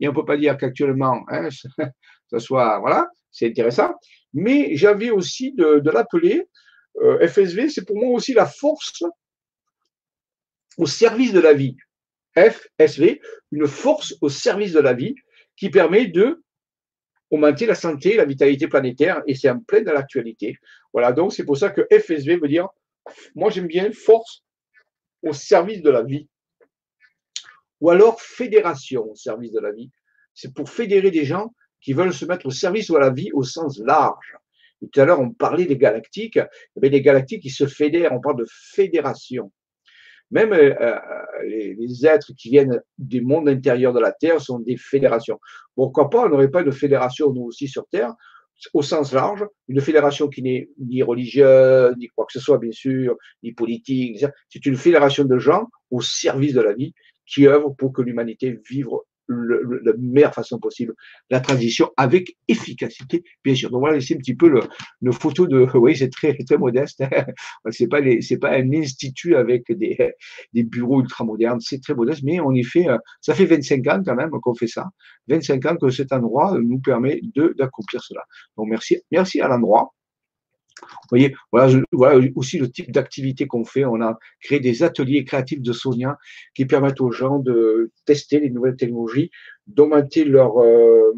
et on ne peut pas dire qu'actuellement, hein, ça soit, voilà, c'est intéressant. Mais j'avais aussi de, l'appeler euh, FSV, c'est pour moi aussi la force au service de la vie. FSV, une force au service de la vie qui permet de augmenter la santé, la vitalité planétaire, et c'est en plein dans l'actualité. Voilà, donc c'est pour ça que FSV veut dire, moi j'aime bien force au service de la vie ou alors fédération au service de la vie. C'est pour fédérer des gens qui veulent se mettre au service de la vie au sens large. tout à l'heure, on parlait des galactiques. Eh les galactiques, ils se fédèrent, on parle de fédération. Même euh, euh, les, êtres qui viennent du monde intérieur de la Terre sont des fédérations. Pourquoi pas, on n'aurait pas de fédération, nous aussi, sur Terre, au sens large, une fédération qui n'est ni religieuse, ni quoi que ce soit, bien sûr, ni politique. C'est une fédération de gens au service de la vie qui œuvrent pour que l'humanité vive le, la meilleure façon possible la transition avec efficacité, bien sûr. Donc voilà, c'est un petit peu le, une photo de, oui, c'est très, très modeste. Hein. c'est pas c'est pas un institut avec des, des bureaux ultramodernes. C'est très modeste, mais en effet, euh, ça fait 25 ans quand même qu'on fait ça. 25 ans que cet endroit nous permet de, d'accomplir cela. Donc merci, merci à l'endroit. Vous voyez, voilà, aussi le type d'activité qu'on fait. On a créé des ateliers créatifs de Sonia qui permettent aux gens de tester les nouvelles technologies, d'augmenter leur, euh,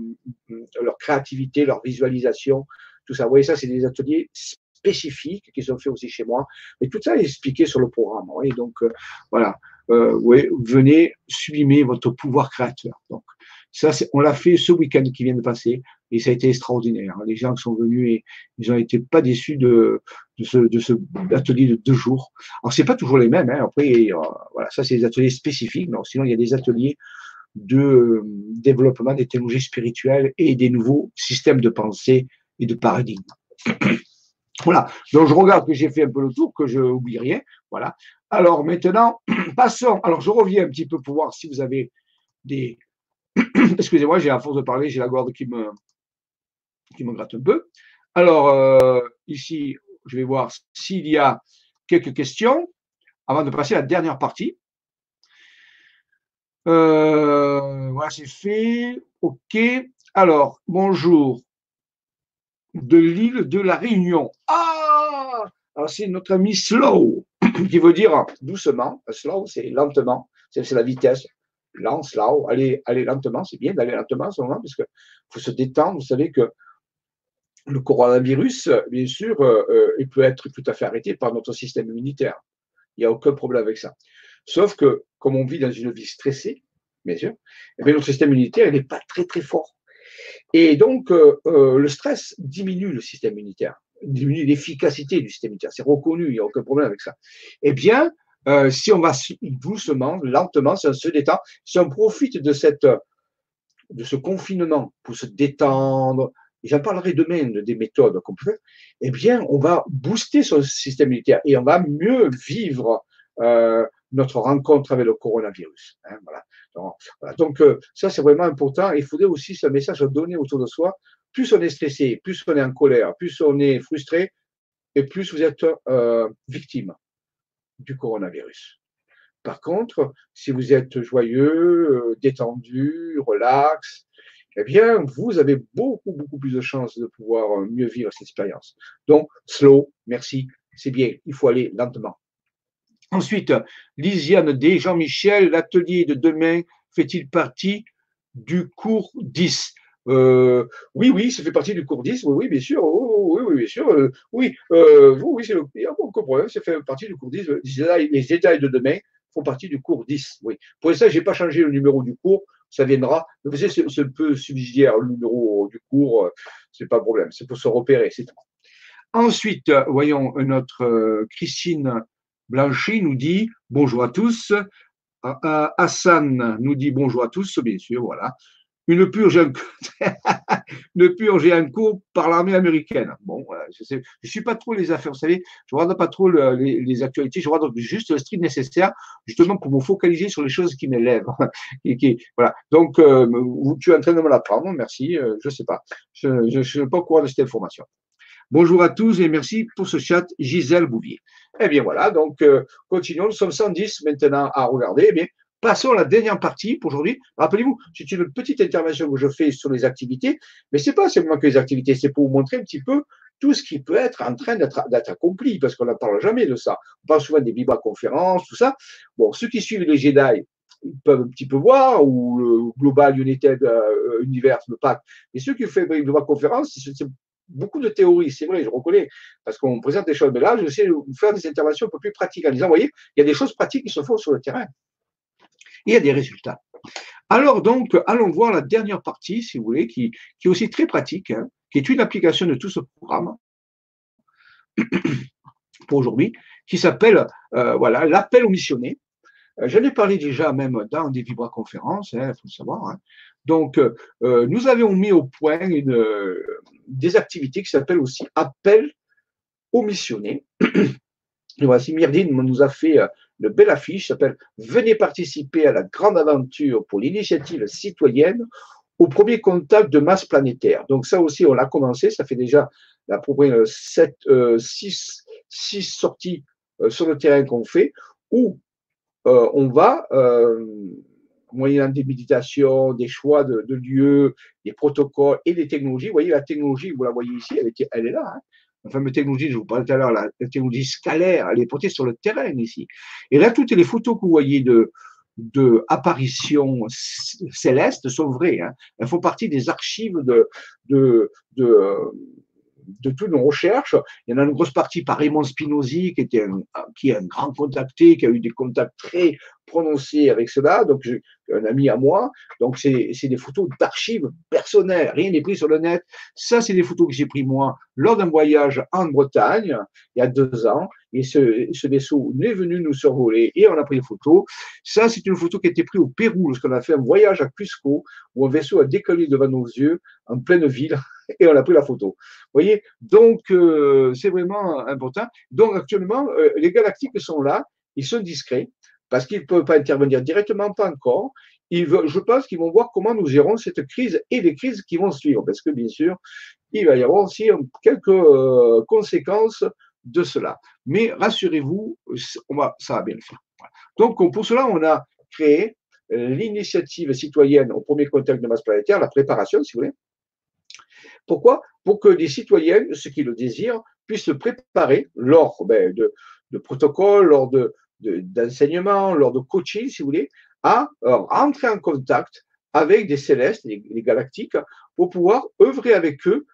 leur créativité, leur visualisation, tout ça. Vous voyez, ça, c'est des ateliers spécifiques qui sont faits aussi chez moi. Et tout ça est expliqué sur le programme. Vous voyez, donc, euh, voilà. Euh, venez sublimer votre pouvoir créateur. Donc, ça, on l'a fait ce week-end qui vient de passer et ça a été extraordinaire. Les gens qui sont venus et ils ont été pas déçus de, ce, atelier de deux jours. Alors c'est pas toujours les mêmes. Hein. Après, euh, voilà, ça c'est des ateliers spécifiques. Mais sinon, il y a des ateliers de euh, développement des technologies spirituelles et des nouveaux systèmes de pensée et de paradigme. voilà. Donc je regarde que j'ai fait un peu le tour, que je n'oublie rien. Voilà. Alors maintenant, passons. Alors je reviens un petit peu pour voir si vous avez des, Excusez-moi, j'ai à force de parler, j'ai la gorge qui me, qui me gratte un peu. Alors, euh, ici, je vais voir s'il y a quelques questions avant de passer à la dernière partie. Euh, voilà, c'est fait. OK. Alors, bonjour de l'île de la Réunion. Ah Alors, c'est notre ami Slow, qui veut dire doucement. Slow, c'est lentement, c'est la vitesse lance là-haut, allez, lentement, c'est bien d'aller lentement en ce moment, parce qu'il faut se détendre. Vous savez que le coronavirus, bien sûr, euh, euh, il peut être tout à fait arrêté par notre système immunitaire. Il n'y a aucun problème avec ça. Sauf que, comme on vit dans une vie stressée, bien sûr, eh notre système immunitaire, n'est pas très, très fort. Et donc, euh, le stress diminue le système immunitaire. diminue l'efficacité du système immunitaire. C'est reconnu, il n'y a aucun problème avec ça. Eh bien, si on va doucement, lentement, si on se détend, si on profite de, cette, de ce confinement pour se détendre, j'en parlerai demain des méthodes qu'on peut faire, eh bien, on va booster son système immunitaire et on va mieux vivre euh, notre rencontre avec le coronavirus. Hein, voilà. Donc, euh, ça, c'est vraiment important. Il faudrait aussi ce message à donner autour de soi. Plus on est stressé, plus on est en colère, plus on est frustré, et plus vous êtes euh, victime du coronavirus. Par contre, si vous êtes joyeux, détendu, relax, eh bien, vous avez beaucoup, beaucoup plus de chances de pouvoir mieux vivre cette expérience. Donc, slow, merci, c'est bien, il faut aller lentement. Ensuite, Lisiane D. Jean-Michel, l'atelier de demain fait-il partie du cours 10 euh, oui, oui, ça fait partie du cours 10, oui, oui, bien sûr, oh, oh, oui, oui, bien sûr, euh, oui, euh, oui, c'est le, problème, ça fait partie du cours 10, les détails de demain font partie du cours 10, oui. Pour ça, je n'ai pas changé le numéro du cours, ça viendra, mais c'est un peu subsidiaire, le numéro du cours, c'est pas un problème, c'est pour se repérer, c'est tout. Ensuite, voyons notre Christine Blanchy nous dit bonjour à tous. Hassan nous dit bonjour à tous, bien sûr, voilà. Une purge, une purge et un cours par l'armée américaine. Bon, je ne suis pas trop les affaires, vous savez, je ne regarde pas trop les, actualités, je regarde juste le strict nécessaire, justement pour me focaliser sur les choses qui m'élèvent. voilà. Donc, euh, tu es en train de me l'apprendre, merci, euh, je ne sais pas. Je ne suis pas au courant de cette information. Bonjour à tous et merci pour ce chat, Gisèle Bouvier. Eh bien voilà, donc euh, continuons. Nous sommes 110 maintenant à regarder. Eh bien, passons à la dernière partie pour aujourd'hui. Rappelez-vous, c'est une petite intervention que je fais sur les activités, mais c'est pas seulement que les activités, c'est pour vous montrer un petit peu tout ce qui peut être en train d'être accompli, parce qu'on ne parle jamais de ça. On parle souvent des vibra-conférences, tout ça. Bon, ceux qui suivent les Jedi, ils peuvent un petit peu voir, ou le Global United euh, Universe, le PAC. Et ceux qui font des vibra-conférences, c'est beaucoup de théories, c'est vrai, je reconnais, parce qu'on présente des choses, mais là, je sais faire des interventions un peu plus pratiques en disant, vous voyez, il y a des choses pratiques qui se font sur le terrain. Il y a des résultats. Alors donc, allons voir la dernière partie, si vous voulez, qui, est aussi très pratique, hein, qui est une application de tout ce programme pour aujourd'hui, qui s'appelle euh, voilà l'appel aux missionnaires. Euh, j'en ai parlé déjà même dans des vibra-conférences, il hein, faut le savoir. Hein. Donc, euh, nous avions mis au point des activités qui s'appellent aussi appel aux missionnaires. Et voici, Myrdine nous a fait une belle affiche, s'appelle Venez participer à la grande aventure pour l'initiative citoyenne au premier contact de masse planétaire. Donc ça aussi, on l'a commencé, ça fait déjà à peu près 7, 6, 6 sorties sur le terrain qu'on fait, où euh, on va, euh, moyennant des méditations, des choix de, lieux, des protocoles et des technologies. Vous voyez, la technologie, vous la voyez ici, elle, elle est là. Hein. La fameuse technologie, je vous parlais tout à l'heure, la, technologie scalaire, elle est portée sur le terrain ici. Et là, toutes les photos que vous voyez de, de apparitions célestes sont vraies. Hein. Elles font partie des archives de, de, de, de toutes nos recherches. Il y en a une grosse partie par Raymond Spinozzi, qui, était un, qui est un grand contacté, qui a eu des contacts très prononcés avec cela, donc un ami à moi. Donc c'est des photos d'archives personnelles, rien n'est pris sur le net. Ça, c'est des photos que j'ai pris moi lors d'un voyage en Bretagne, il y a deux ans. Et ce, vaisseau est venu nous survoler et on a pris des photos. Ça, c'est une photo qui a été prise au Pérou lorsqu'on a fait un voyage à Cusco, où un vaisseau a décollé devant nos yeux, en pleine ville, et on a pris la photo. Vous voyez Donc, euh, c'est vraiment important. Donc, actuellement, euh, les galactiques sont là, ils sont discrets, parce qu'ils ne peuvent pas intervenir directement, pas encore. Je pense qu'ils vont voir comment nous gérons cette crise et les crises qui vont suivre, parce que bien sûr, il va y avoir aussi quelques euh, conséquences de cela. Mais rassurez-vous, ça va bien le faire. Donc, pour cela, on a créé l'initiative citoyenne au premier contact de masse planétaire, la préparation, si vous voulez, pourquoi? Pour que les citoyens, ceux qui le désirent, puissent se préparer lors ben, de, protocoles, lors d'enseignements, lors de coaching, si vous voulez, à rentrer en contact avec des célestes, les, galactiques, pour pouvoir œuvrer avec eux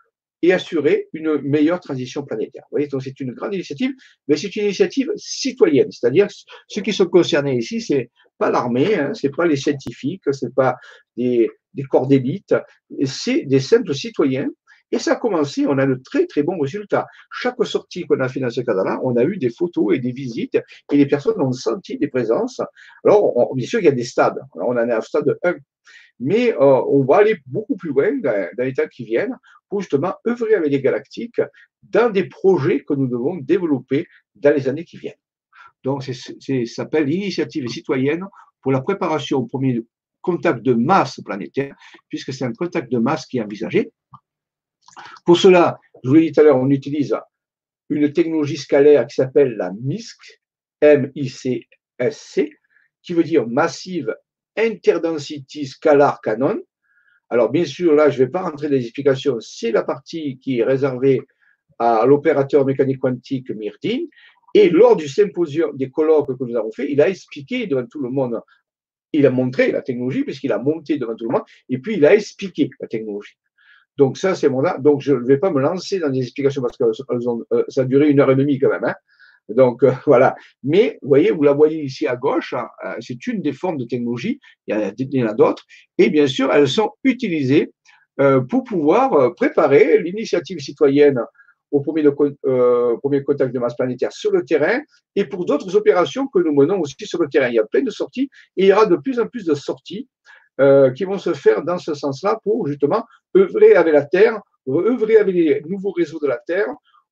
et assurer une meilleure transition planétaire. Vous voyez, donc c'est une grande initiative, mais c'est une initiative citoyenne, c'est-à-dire ceux qui sont concernés ici, c'est pas l'armée, hein, c'est pas les scientifiques, c'est pas des, corps d'élite, c'est des simples citoyens Et ça a commencé, on a de très très bons résultats. Chaque sortie qu'on a fait dans ce cadre-là, on a eu des photos et des visites et les personnes ont senti des présences. Alors, bien sûr, il y a des stades. on en est à stade 1. Mais euh, on va aller beaucoup plus loin dans, les temps qui viennent pour justement œuvrer avec les galactiques dans des projets que nous devons développer dans les années qui viennent. Donc, ça s'appelle l'initiative citoyenne pour la préparation au premier contact de masse planétaire, puisque c'est un contact de masse qui est envisagé. Pour cela, je vous l'ai dit tout à l'heure, on utilise une technologie scalaire qui s'appelle la MISC, M-I-C-S-C, qui veut dire Massive Interdensity Scalar Canon. Alors, bien sûr, là, je ne vais pas rentrer dans les explications, c'est la partie qui est réservée à l'opérateur mécanique quantique Myrdin. Et lors du symposium des colloques que nous avons fait, il a expliqué devant tout le monde il a montré la technologie puisqu'il a monté devant tout le monde et puis il a expliqué la technologie. Donc ça, c'est mon Donc je ne vais pas me lancer dans des explications parce que euh, ça a duré une heure et demie quand même. Hein. Donc euh, voilà. Mais vous voyez, vous la voyez ici à gauche, hein, euh, c'est une des formes de technologie. Il y en a, d'autres. Et bien sûr, elles sont utilisées pour pouvoir préparer l'initiative citoyenne au premier, euh, premier contact de masse planétaire sur le terrain et pour d'autres opérations que nous menons aussi sur le terrain. Il y a plein de sorties et il y aura de plus en plus de sorties euh, qui vont se faire dans ce sens-là pour justement œuvrer avec la Terre, œuvrer avec les nouveaux réseaux de la Terre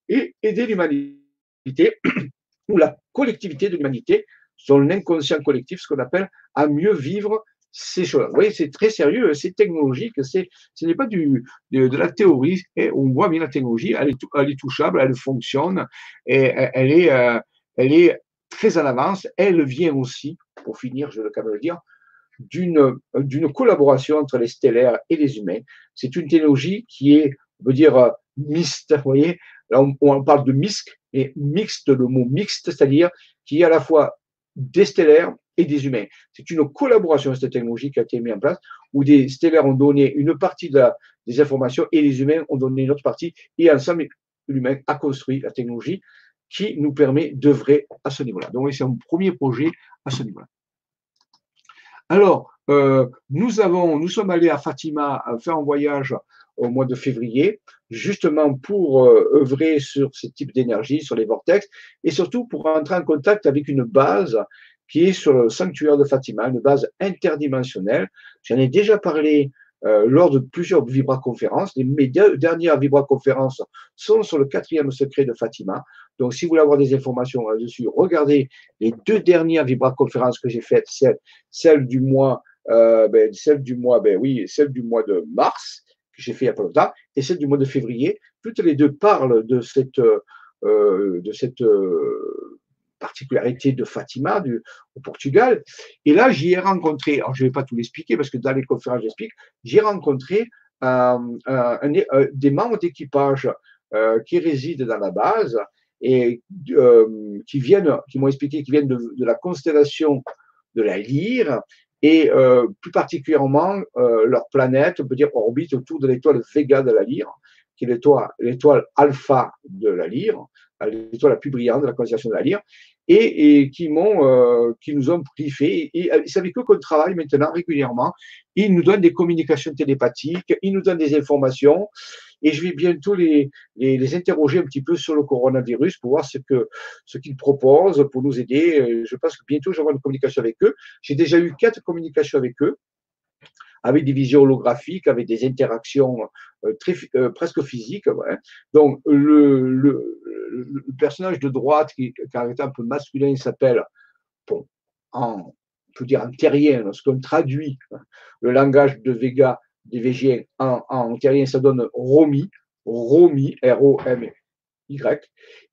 et aider l'humanité ou la collectivité de l'humanité, son inconscient collectif, ce qu'on appelle à mieux vivre ces choses. Vous voyez, c'est très sérieux, c'est technologique, c'est, ce n'est pas du, de, la théorie. Et on voit bien la technologie, elle est, elle est touchable, elle fonctionne, et elle est, euh, elle est très en avance. Elle vient aussi, pour finir, je veux quand même le dire, d'une, d'une collaboration entre les stellaires et les humains. C'est une technologie qui est, on veut dire, mixte. Vous voyez, là, on, parle de MISC, et mixte, le mot mixte, c'est-à-dire qui est à la fois des stellaires et des humains. C'est une collaboration, cette technologie qui a été mise en place, où des stellaires ont donné une partie de des informations et les humains ont donné une autre partie, et ensemble, l'humain a construit la technologie qui nous permet d'œuvrer à ce niveau-là. Donc, c'est un premier projet à ce niveau-là. Alors, euh, nous sommes allés à Fatima faire un voyage au mois de février, justement pour euh, œuvrer sur ce type d'énergie, sur les vortex, et surtout pour entrer en contact avec une base qui est sur le sanctuaire de Fatima, une base interdimensionnelle. J'en ai déjà parlé euh, lors de plusieurs vibra-conférences. Mes dernières vibra-conférences sont sur le quatrième secret de Fatima. Donc, si vous voulez avoir des informations là-dessus, regardez les deux dernières vibra-conférences que j'ai faites, celle, celle du mois, euh, ben, celle du mois, ben oui, celle du mois de mars que j'ai fait il y a pas longtemps, et celle du mois de février. Toutes les deux parlent de cette, euh, de cette euh, particularité de Fatima au Portugal. Et là, j'y ai rencontré, alors je ne vais pas tout l'expliquer parce que dans les conférences, j'explique, j'ai rencontré euh, des membres d'équipage qui résident dans la base et qui viennent, qui m'ont expliqué, qui viennent de, la constellation de la Lyre et plus particulièrement leur planète, on peut dire, orbite autour de l'étoile Vega de la Lyre, qui est l'étoile alpha de la Lyre, l'étoile la plus brillante de la constellation de la Lyre et, qui m'ont, euh, qui nous ont briefé. Et c'est avec eux qu'on travaille maintenant régulièrement. Ils nous donnent des communications télépathiques, ils nous donnent des informations. Et je vais bientôt les, les, les interroger un petit peu sur le coronavirus pour voir ce que ce qu'ils proposent pour nous aider. Je pense que bientôt j'aurai une communication avec eux. J'ai déjà eu quatre communications avec eux avec des visions holographiques, avec des interactions euh, très, euh, presque physiques. Donc, le, le, le, personnage de droite, qui, qui est un peu masculin, il s'appelle, bon, en, je dire en terrien, lorsqu'on traduit le langage de Vega, des Végiens, en, en terrien, ça donne Romy, Romy, R-O-M-Y.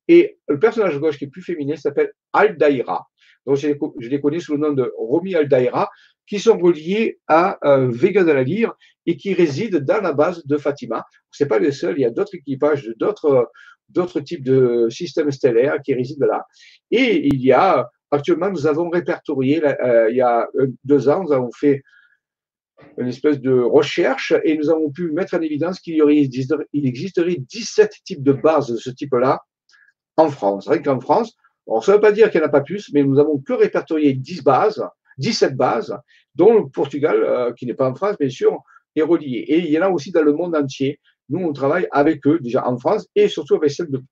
Et le personnage de gauche qui est plus féminin s'appelle Aldaïra. Donc, je les, connais sous le nom de Romy Aldaïra, qui sont reliés à euh, Vega de la Lyre et qui résident dans la base de Fatima. Ce n'est pas les seuls, il y a d'autres équipages, d'autres types de systèmes stellaires qui résident là. Et il y a, actuellement, nous avons répertorié, euh, il y a euh, deux ans, nous avons fait une espèce de recherche et nous avons pu mettre en évidence qu'il aurait, il existerait 17 types de bases de ce type-là en France, rien qu'en France. Alors, ça ne veut pas dire qu'il n'y en a pas plus, mais nous avons que répertorié 10 bases, 17 bases, dont le Portugal, euh, qui n'est pas en France, bien sûr, est relié. Et il y en a aussi dans le monde entier nous, on travaille avec eux déjà en France et surtout avec celle de,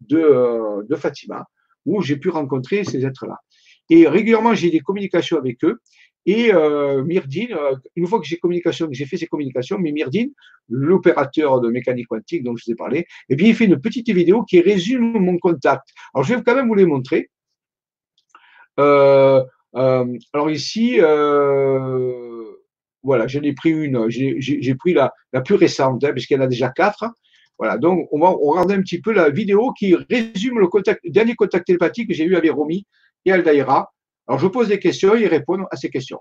de, euh, Fatima, où j'ai pu rencontrer ces êtres-là. Et régulièrement, j'ai des communications avec eux. Et euh, Myrdine, euh, une fois que j'ai communication, j'ai fait ces communications, mais Myrdine, l'opérateur de mécanique quantique dont je vous ai parlé, eh bien, il fait une petite vidéo qui résume mon contact. Alors, je vais quand même vous les montrer. Alors ici, voilà, j'en ai pris une, j'ai pris la, la plus récente, hein, en a déjà quatre. Voilà, donc on va regarder un petit peu la vidéo qui résume le, contact, dernier contact télépathique que j'ai eu avec Romy et Aldaïra. Alors je pose des questions ils répondent à ces questions.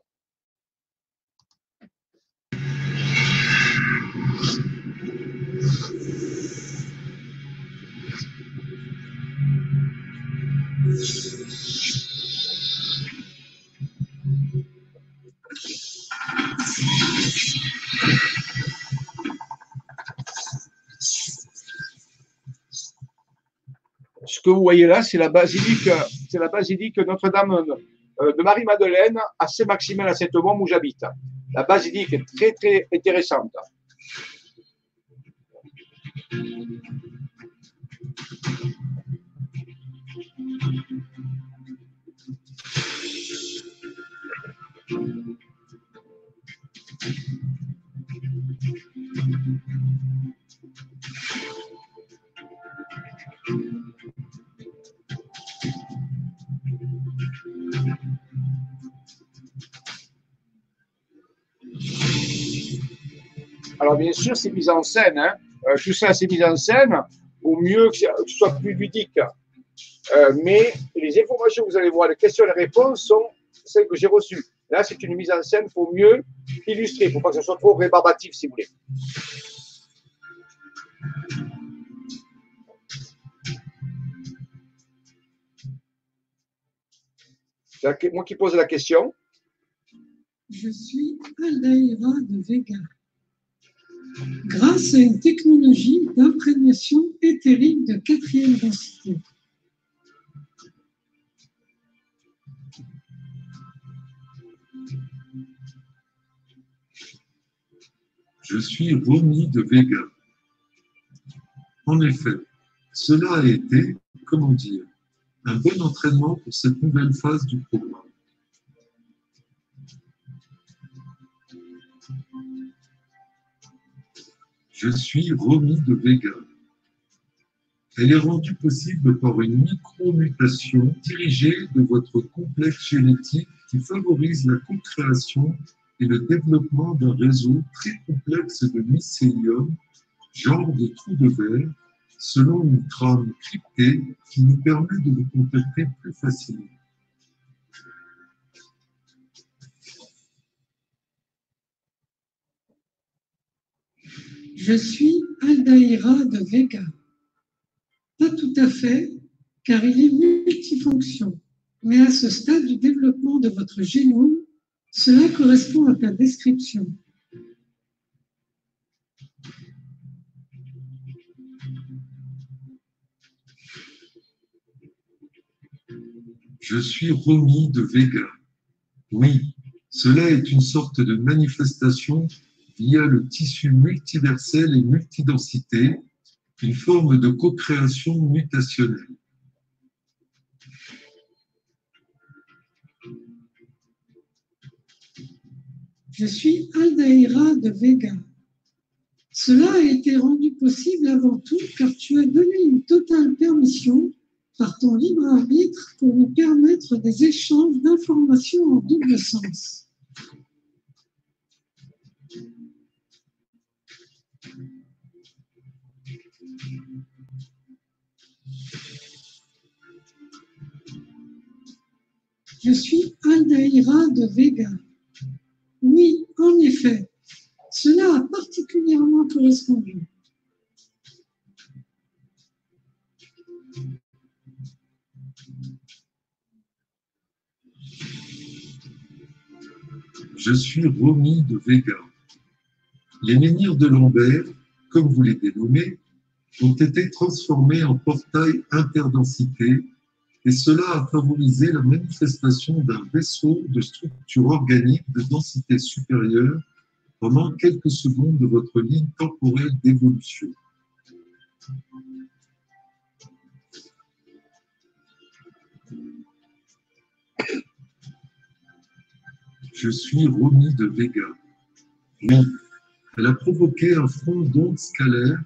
Que vous voyez là, c'est la basilique, c'est la basilique Notre-Dame euh, de Marie-Madeleine à Saint-Maximin à Sainte-Bombe où j'habite. La basilique est très très intéressante. Bien sûr, c'est mis en scène. Hein. Euh, tout ça, c'est mis en scène au mieux que ce soit plus ludique. Euh, mais les informations que vous allez voir, les questions et les réponses sont celles que j'ai reçues. Là, c'est une mise en scène pour mieux illustrer, pour pas que ce soit trop rébarbatif, si vous voulez. Moi qui pose la question. Je suis Aldaïra de Vega. Grâce à une technologie d'imprégnation éthérique de quatrième densité, Je suis Romy de Vega. En effet, cela a été, comment dire, un bon entraînement pour cette nouvelle phase du programme. Je suis Romy de Vega. Elle est rendue possible par une micro-mutation dirigée de votre complexe génétique qui favorise la co-création et le développement d'un réseau très complexe de mycélium, genre de trous de verre, selon une trame cryptée qui nous permet de vous contacter plus facilement. Je suis Aldaïra de Vega. Pas tout à fait, car il est multifonction, mais à ce stade du développement de votre génome, cela correspond à ta description. Je suis Romy de Vega. Oui, cela est une sorte de manifestation via le tissu multiversel et multidensité, une forme de co-création mutationnelle. Je suis Aldaïra de Vega. Cela a été rendu possible avant tout car tu as donné une totale permission par ton libre arbitre pour nous permettre des échanges d'informations en double sens. Je suis Aldaïra de Vega. Oui, en effet, cela a particulièrement correspondu. Je suis Romy de Vega. Les menhirs de Lambert, comme vous les dénommez, ont été transformés en portails interdensité et cela a favorisé la manifestation d'un vaisseau de structure organique de densité supérieure pendant quelques secondes de votre ligne temporelle d'évolution. Je suis Romy de Vega. Oui, elle a provoqué un front d'onde scalaire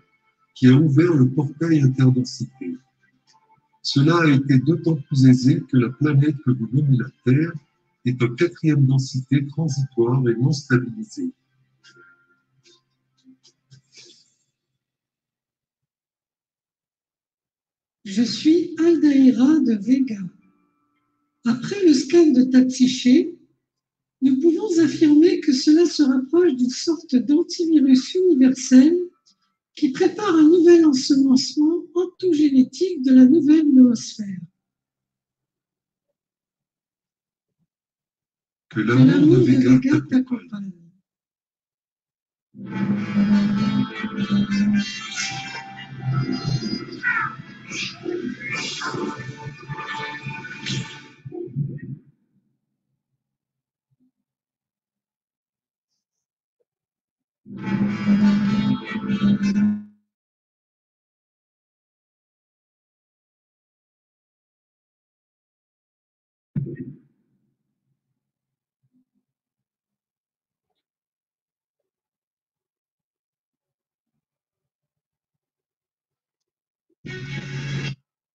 qui a ouvert le portail interdensité. Cela a été d'autant plus aisé que la planète que vous nommez la Terre est en quatrième densité transitoire et non stabilisée. Je suis Aldaïra de Vega. Après le scan de ta psyché, nous pouvons affirmer que cela se rapproche d'une sorte d'antivirus universel qui prépare un nouvel ensemencement antogénétique de la nouvelle noosphère. Que l'amour de Vega t'accompagne.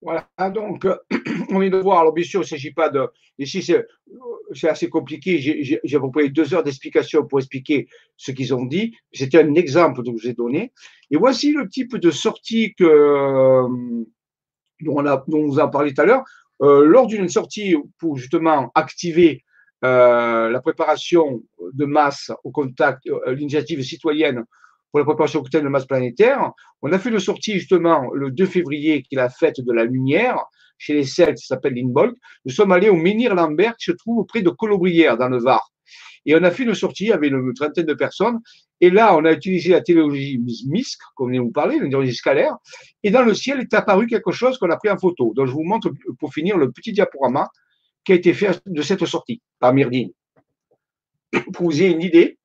Voilà, donc on vient de voir, alors bien sûr, il ne s'agit pas de. Ici, c'est assez compliqué. J'ai à peu près deux heures d'explication pour expliquer ce qu'ils ont dit. C'était un exemple que je vous ai donné. Et voici le type de sortie que, dont, on a, dont on vous a parlé tout à l'heure. Euh, lors d'une sortie pour justement activer euh, la préparation de masse au contact, euh, l'initiative citoyenne pour la préparation au cocktail de masse planétaire. On a fait une sortie justement le 2 février, qui est la fête de la lumière, chez les Celtes, qui s'appelle Lindbolk. Nous sommes allés au Menhir-Lambert, qui se trouve près de Colobrières, dans le Var. Et on a fait une sortie avec une trentaine de personnes. Et là, on a utilisé la téléologie MISC, comme de vous parler, l'énergie scalaire. Et dans le ciel est apparu quelque chose qu'on a pris en photo. Donc, je vous montre pour finir le petit diaporama qui a été fait de cette sortie par Myrdine. Pour vous ayez une idée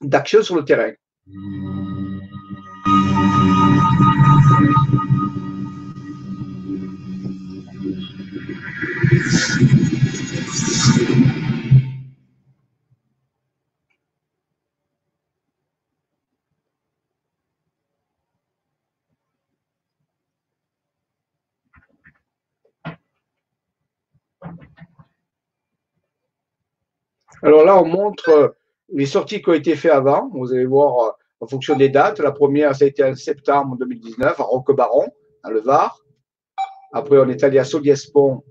d'action sur le terrain. Alors là, on montre les sorties qui ont été faites avant. Vous allez voir euh, en fonction des dates. La première, ça a été en septembre 2019 à Roquebaron, dans le Var. Après, on est allé à Soliespont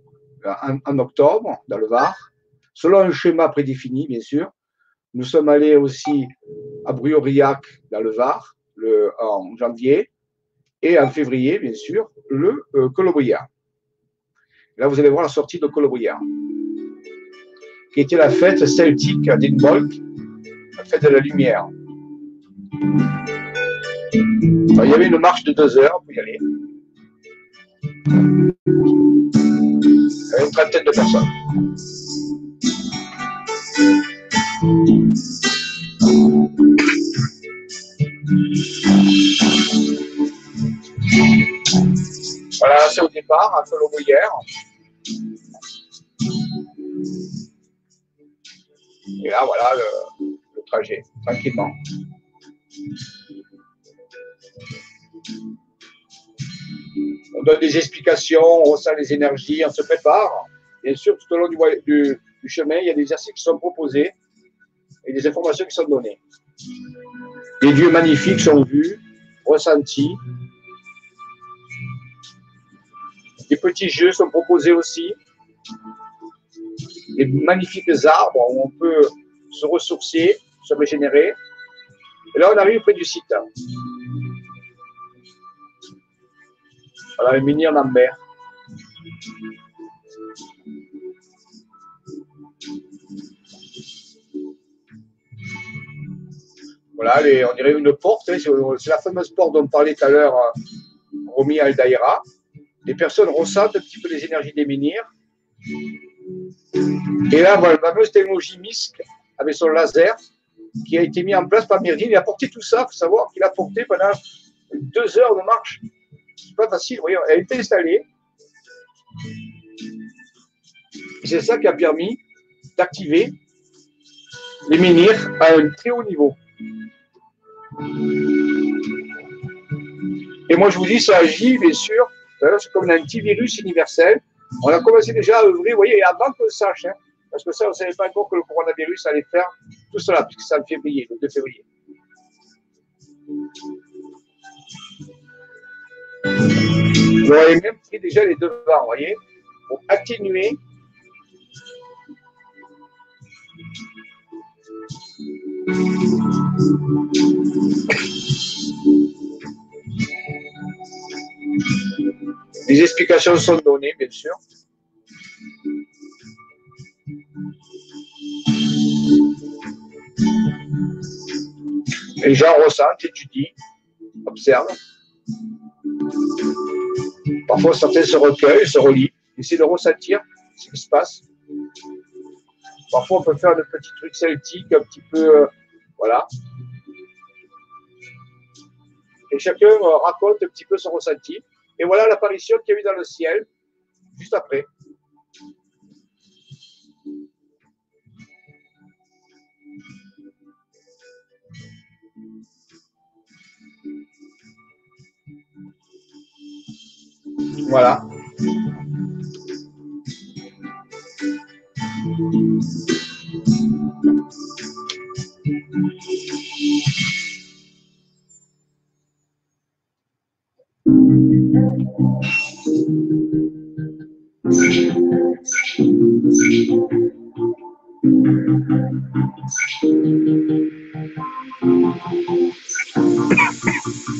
euh, en, octobre, dans le Var, selon un schéma prédéfini, bien sûr. Nous sommes allés aussi à Brioriac, dans le Var, en janvier, et en février, bien sûr, le euh, Là, vous allez voir la sortie de Colobriand, qui était la fête celtique d'Inbolk, fête de la lumière. il y avait une marche de deux heures pour y aller. Il y avait une trentaine de personnes. Voilà, c'est au départ, à Solo hier. Et là, voilà le trajet, tranquillement. On donne des explications, on ressent les énergies, on se prépare. Bien sûr, tout au long du, chemin, il y a des exercices qui sont proposés et des informations qui sont données. Des lieux magnifiques sont vus, ressentis. Des petits jeux sont proposés aussi. Des magnifiques arbres où on peut se ressourcer, se régénérer. Et là, on arrive près du site. Voilà, le mini en Lambert. Voilà, on dirait une porte. Hein, c'est la fameuse porte dont on parlait tout à l'heure, euh, Romy Al-Daïra. Les personnes ressentent un petit peu les énergies des menhirs. Et là, voilà, la fameuse technologie MISC avec son laser qui a été mis en place par Myrdine. Il a porté tout ça, il faut savoir qu'il a porté pendant deux heures de marche. C'est pas facile, voyez, elle été installée. C'est ça qui a permis d'activer les menhirs à un très haut niveau. Et moi, je vous dis, ça agit, bien sûr, c'est comme un antivirus universel. On a commencé déjà à œuvrer, vous voyez, avant qu'on sache, hein, parce que ça, on ne savait pas encore que le coronavirus allait faire tout cela, puisque ça le février, le 2 février. Vous avez même pris déjà les devants, vous voyez, pour atténuer Les explications sont données, bien sûr. Les gens ressentent, étudient, observent. Parfois, certains se recueillent, se relient, essaient de ressentir ce qui se passe. Parfois, on peut faire de petits trucs celtiques, un petit peu, euh, voilà. Et chacun euh, raconte un petit peu son ressenti. Et voilà l'apparition qu'il y a eu dans le ciel, juste après. Voilà.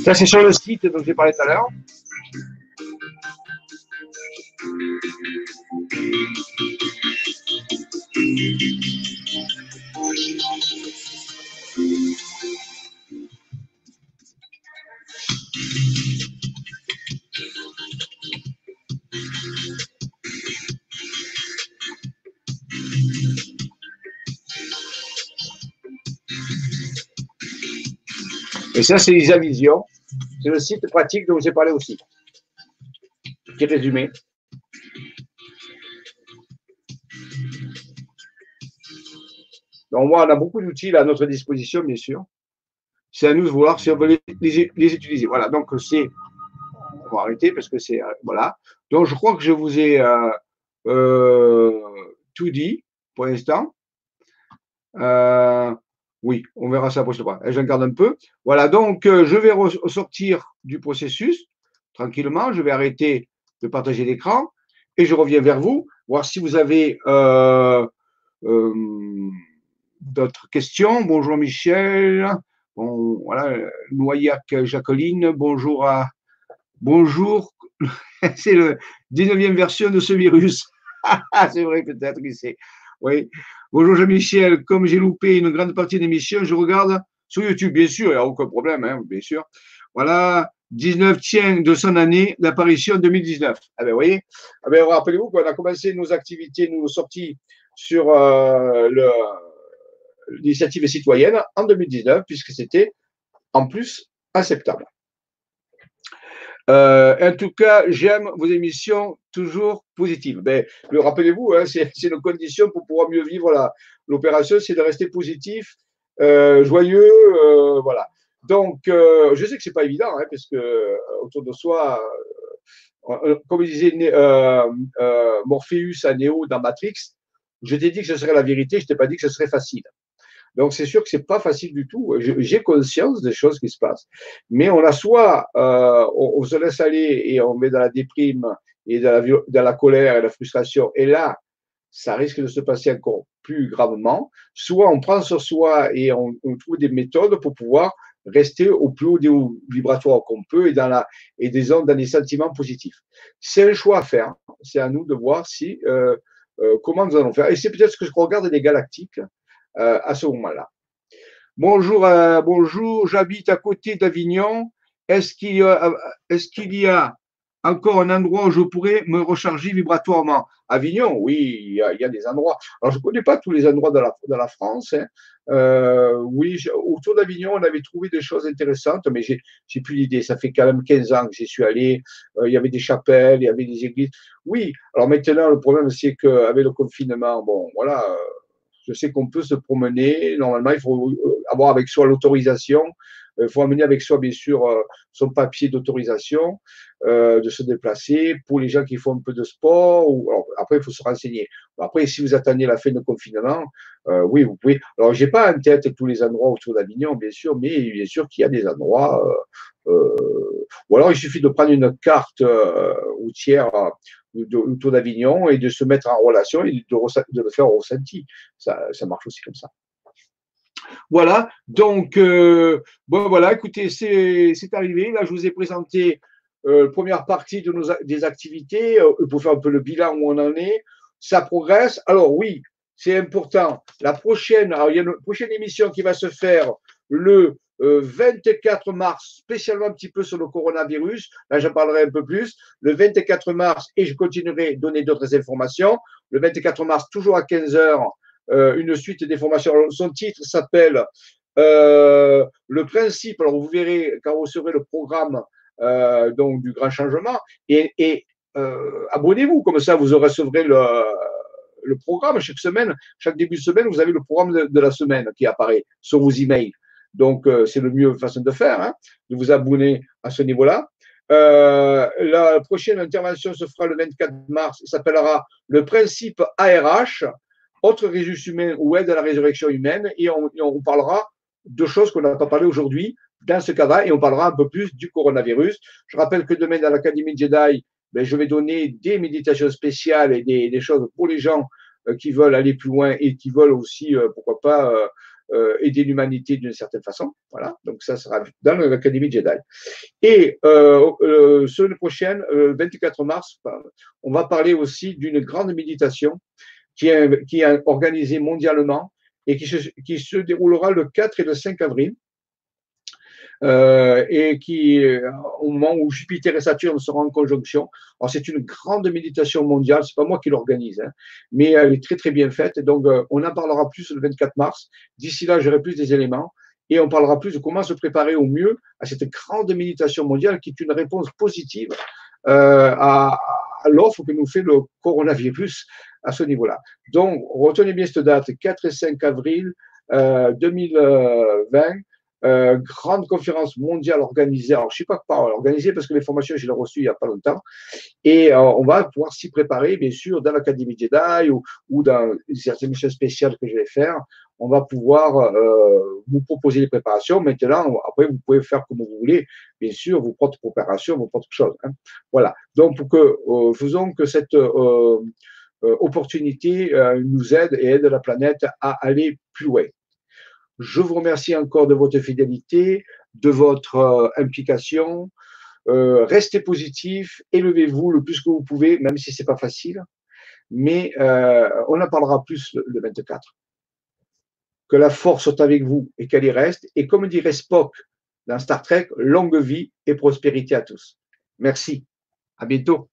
Ça, c'est sur le site dont j'ai parlé tout à l'heure. Et ça, c'est Lisa Vision. C'est le site pratique dont j'ai parlé aussi, qui est résumé. Donc, moi, on a beaucoup d'outils à notre disposition, bien sûr. C'est à nous de voir si on veut les, utiliser. Voilà, donc c'est. On va arrêter parce que c'est. Euh, voilà. Donc, je crois que je vous ai euh, euh, tout dit pour l'instant. oui, on verra ça prochaine fois. J'en garde un peu. Voilà, donc je vais ressortir du processus tranquillement. Je vais arrêter de partager l'écran et je reviens vers vous, voir si vous avez d'autres questions. Bonjour Michel. Bon, voilà, Noyac Jacqueline. Bonjour à. Bonjour. c'est le 19e version de ce virus. c'est vrai, peut-être que c'est. Oui. Bonjour Jean-Michel. Comme j'ai loupé une grande partie de l'émission, je regarde sur YouTube, bien sûr, il n'y a aucun problème, hein, bien sûr. Voilà, 19 tiens de son année d'apparition 2019. Ah ben, vous voyez, ah ben, rappelez-vous qu'on a commencé nos activités, nos sorties sur euh, le, l'initiative citoyenne en 2019, puisque c'était en plus septembre. Euh, en tout cas, j'aime vos émissions toujours positives. Ben, rappelez-vous, hein, c'est une condition pour pouvoir mieux vivre l'opération, c'est de rester positif, euh, joyeux, euh, voilà. Donc, je sais que c'est pas évident, hein, parce que autour de soi, comme disait Morpheus à Neo dans Matrix, je t'ai dit que ce serait la vérité, je t'ai pas dit que ce serait facile. Donc, c'est sûr que c'est pas facile du tout. J'ai conscience des choses qui se passent. Mais on a soit, euh, on, se laisse aller et on met dans la déprime et dans la, colère et la frustration. Et là, ça risque de se passer encore plus gravement. Soit on prend sur soi et on, on trouve des méthodes pour pouvoir rester au plus haut des vibratoires qu'on peut et dans la et des dans des sentiments positifs. C'est un choix à faire. C'est à nous de voir si euh, euh, comment nous allons faire. Et c'est peut-être ce que je regarde les galactiques euh, à ce moment-là. Bonjour, euh, bonjour, j'habite à côté d'Avignon. Est-ce qu'il y, a, est qu'il y a encore un endroit où je pourrais me recharger vibratoirement? Avignon, oui, il y a, des endroits. Alors, je ne connais pas tous les endroits de la, de la France. Hein. Euh, oui, autour d'Avignon, on avait trouvé des choses intéressantes, mais j'ai plus l'idée. Ça fait quand même 15 ans que j'y suis allé. Euh, il y avait des chapelles, il y avait des églises. Oui, alors maintenant, le problème, c'est qu'avec le confinement, bon, voilà, euh, je sais qu'on peut se promener. Normalement, il faut avoir avec soi l'autorisation il euh, faut amener avec soi, bien sûr, euh, son papier d'autorisation euh, de se déplacer. Pour les gens qui font un peu de sport, après, il faut se renseigner. Après, si vous attendez la fin du confinement, oui, vous pouvez. Alors, j'ai pas en tête tous les endroits autour d'Avignon, bien sûr, mais bien sûr qu'il y a des endroits. ou alors, il suffit de prendre une carte routière autour d'Avignon et de se mettre en relation et de, le faire au ressenti. Ça, ça marche aussi comme ça. Voilà, donc, euh, bon, voilà, écoutez, c'est arrivé. Là, je vous ai présenté euh, première partie de nos, des activités euh, pour faire un peu le bilan où on en est. Ça progresse. Alors, oui, c'est important. La prochaine, alors, il y a une prochaine émission qui va se faire le 24 mars, spécialement un petit peu sur le coronavirus. Là, j'en parlerai un peu plus. Le 24 mars, et je continuerai à donner d'autres informations. Le 24 mars, toujours à 15 heures, euh, une suite des formations. son titre s'appelle euh, Le principe. Alors, vous verrez quand vous serez le programme euh, donc, du grand changement. Et, abonnez-vous, comme ça, vous recevrez le, le programme chaque semaine. Chaque début de semaine, vous avez le programme de, la semaine qui apparaît sur vos emails. Donc, c'est le mieux façon de faire, hein, de vous abonner à ce niveau-là. Euh, la prochaine intervention se fera le 24 mars. Il s'appellera le principe ARH autre ressources humaines ou aide à la résurrection humaine, et on, on parlera de choses qu'on n'a pas parlé aujourd'hui dans ce cas-là, et on parlera un peu plus du coronavirus. Je rappelle que demain, dans l'Académie Jedi, ben, je vais donner des méditations spéciales et des, choses pour les gens euh, qui veulent aller plus loin et qui veulent aussi, euh, pourquoi pas, euh, aider l'humanité d'une certaine façon. Voilà, donc ça sera dans l'Académie Jedi. Et euh, semaine prochaine, 24 mars, on va parler aussi d'une grande méditation qui est, qui est organisé mondialement et qui se, qui se déroulera le 4 et le 5 avril. Euh, et qui, euh, au moment où Jupiter et Saturne seront en conjonction, alors c'est une grande méditation mondiale, c'est pas moi qui l'organise, hein, mais elle est très très bien faite. Donc euh, on en parlera plus le 24 mars. D'ici là, j'aurai plus des éléments et on parlera plus de comment se préparer au mieux à cette grande méditation mondiale qui est une réponse positive euh, à, à l'offre que nous fait le coronavirus à ce niveau-là. Donc, retenez bien cette date, 4 et 5 avril 2020. Euh, grande conférence mondiale organisée. Alors, je ne sais pas par organisée parce que les formations, je l'ai reçues il n'y a pas longtemps. Et euh, on va pouvoir s'y préparer, bien sûr, dans l'Académie Jedi ou, ou dans certaines missions spéciales que je vais faire. On va pouvoir euh, vous proposer des préparations. Maintenant, après, vous pouvez faire comme vous voulez, bien sûr, vos propres préparations, vos propres choses. Hein. Voilà. Donc, faisons que cette opportunité nous aide et aide la planète à aller plus loin. Je vous remercie encore de votre fidélité, de votre euh, implication. Euh, restez positif, élevez-vous le plus que vous pouvez, même si c'est pas facile. Mais euh, on en parlera plus le, 24. Que la force soit avec vous et qu'elle y reste. Et comme dirait Spock dans Star Trek, longue vie et prospérité à tous. Merci. À bientôt.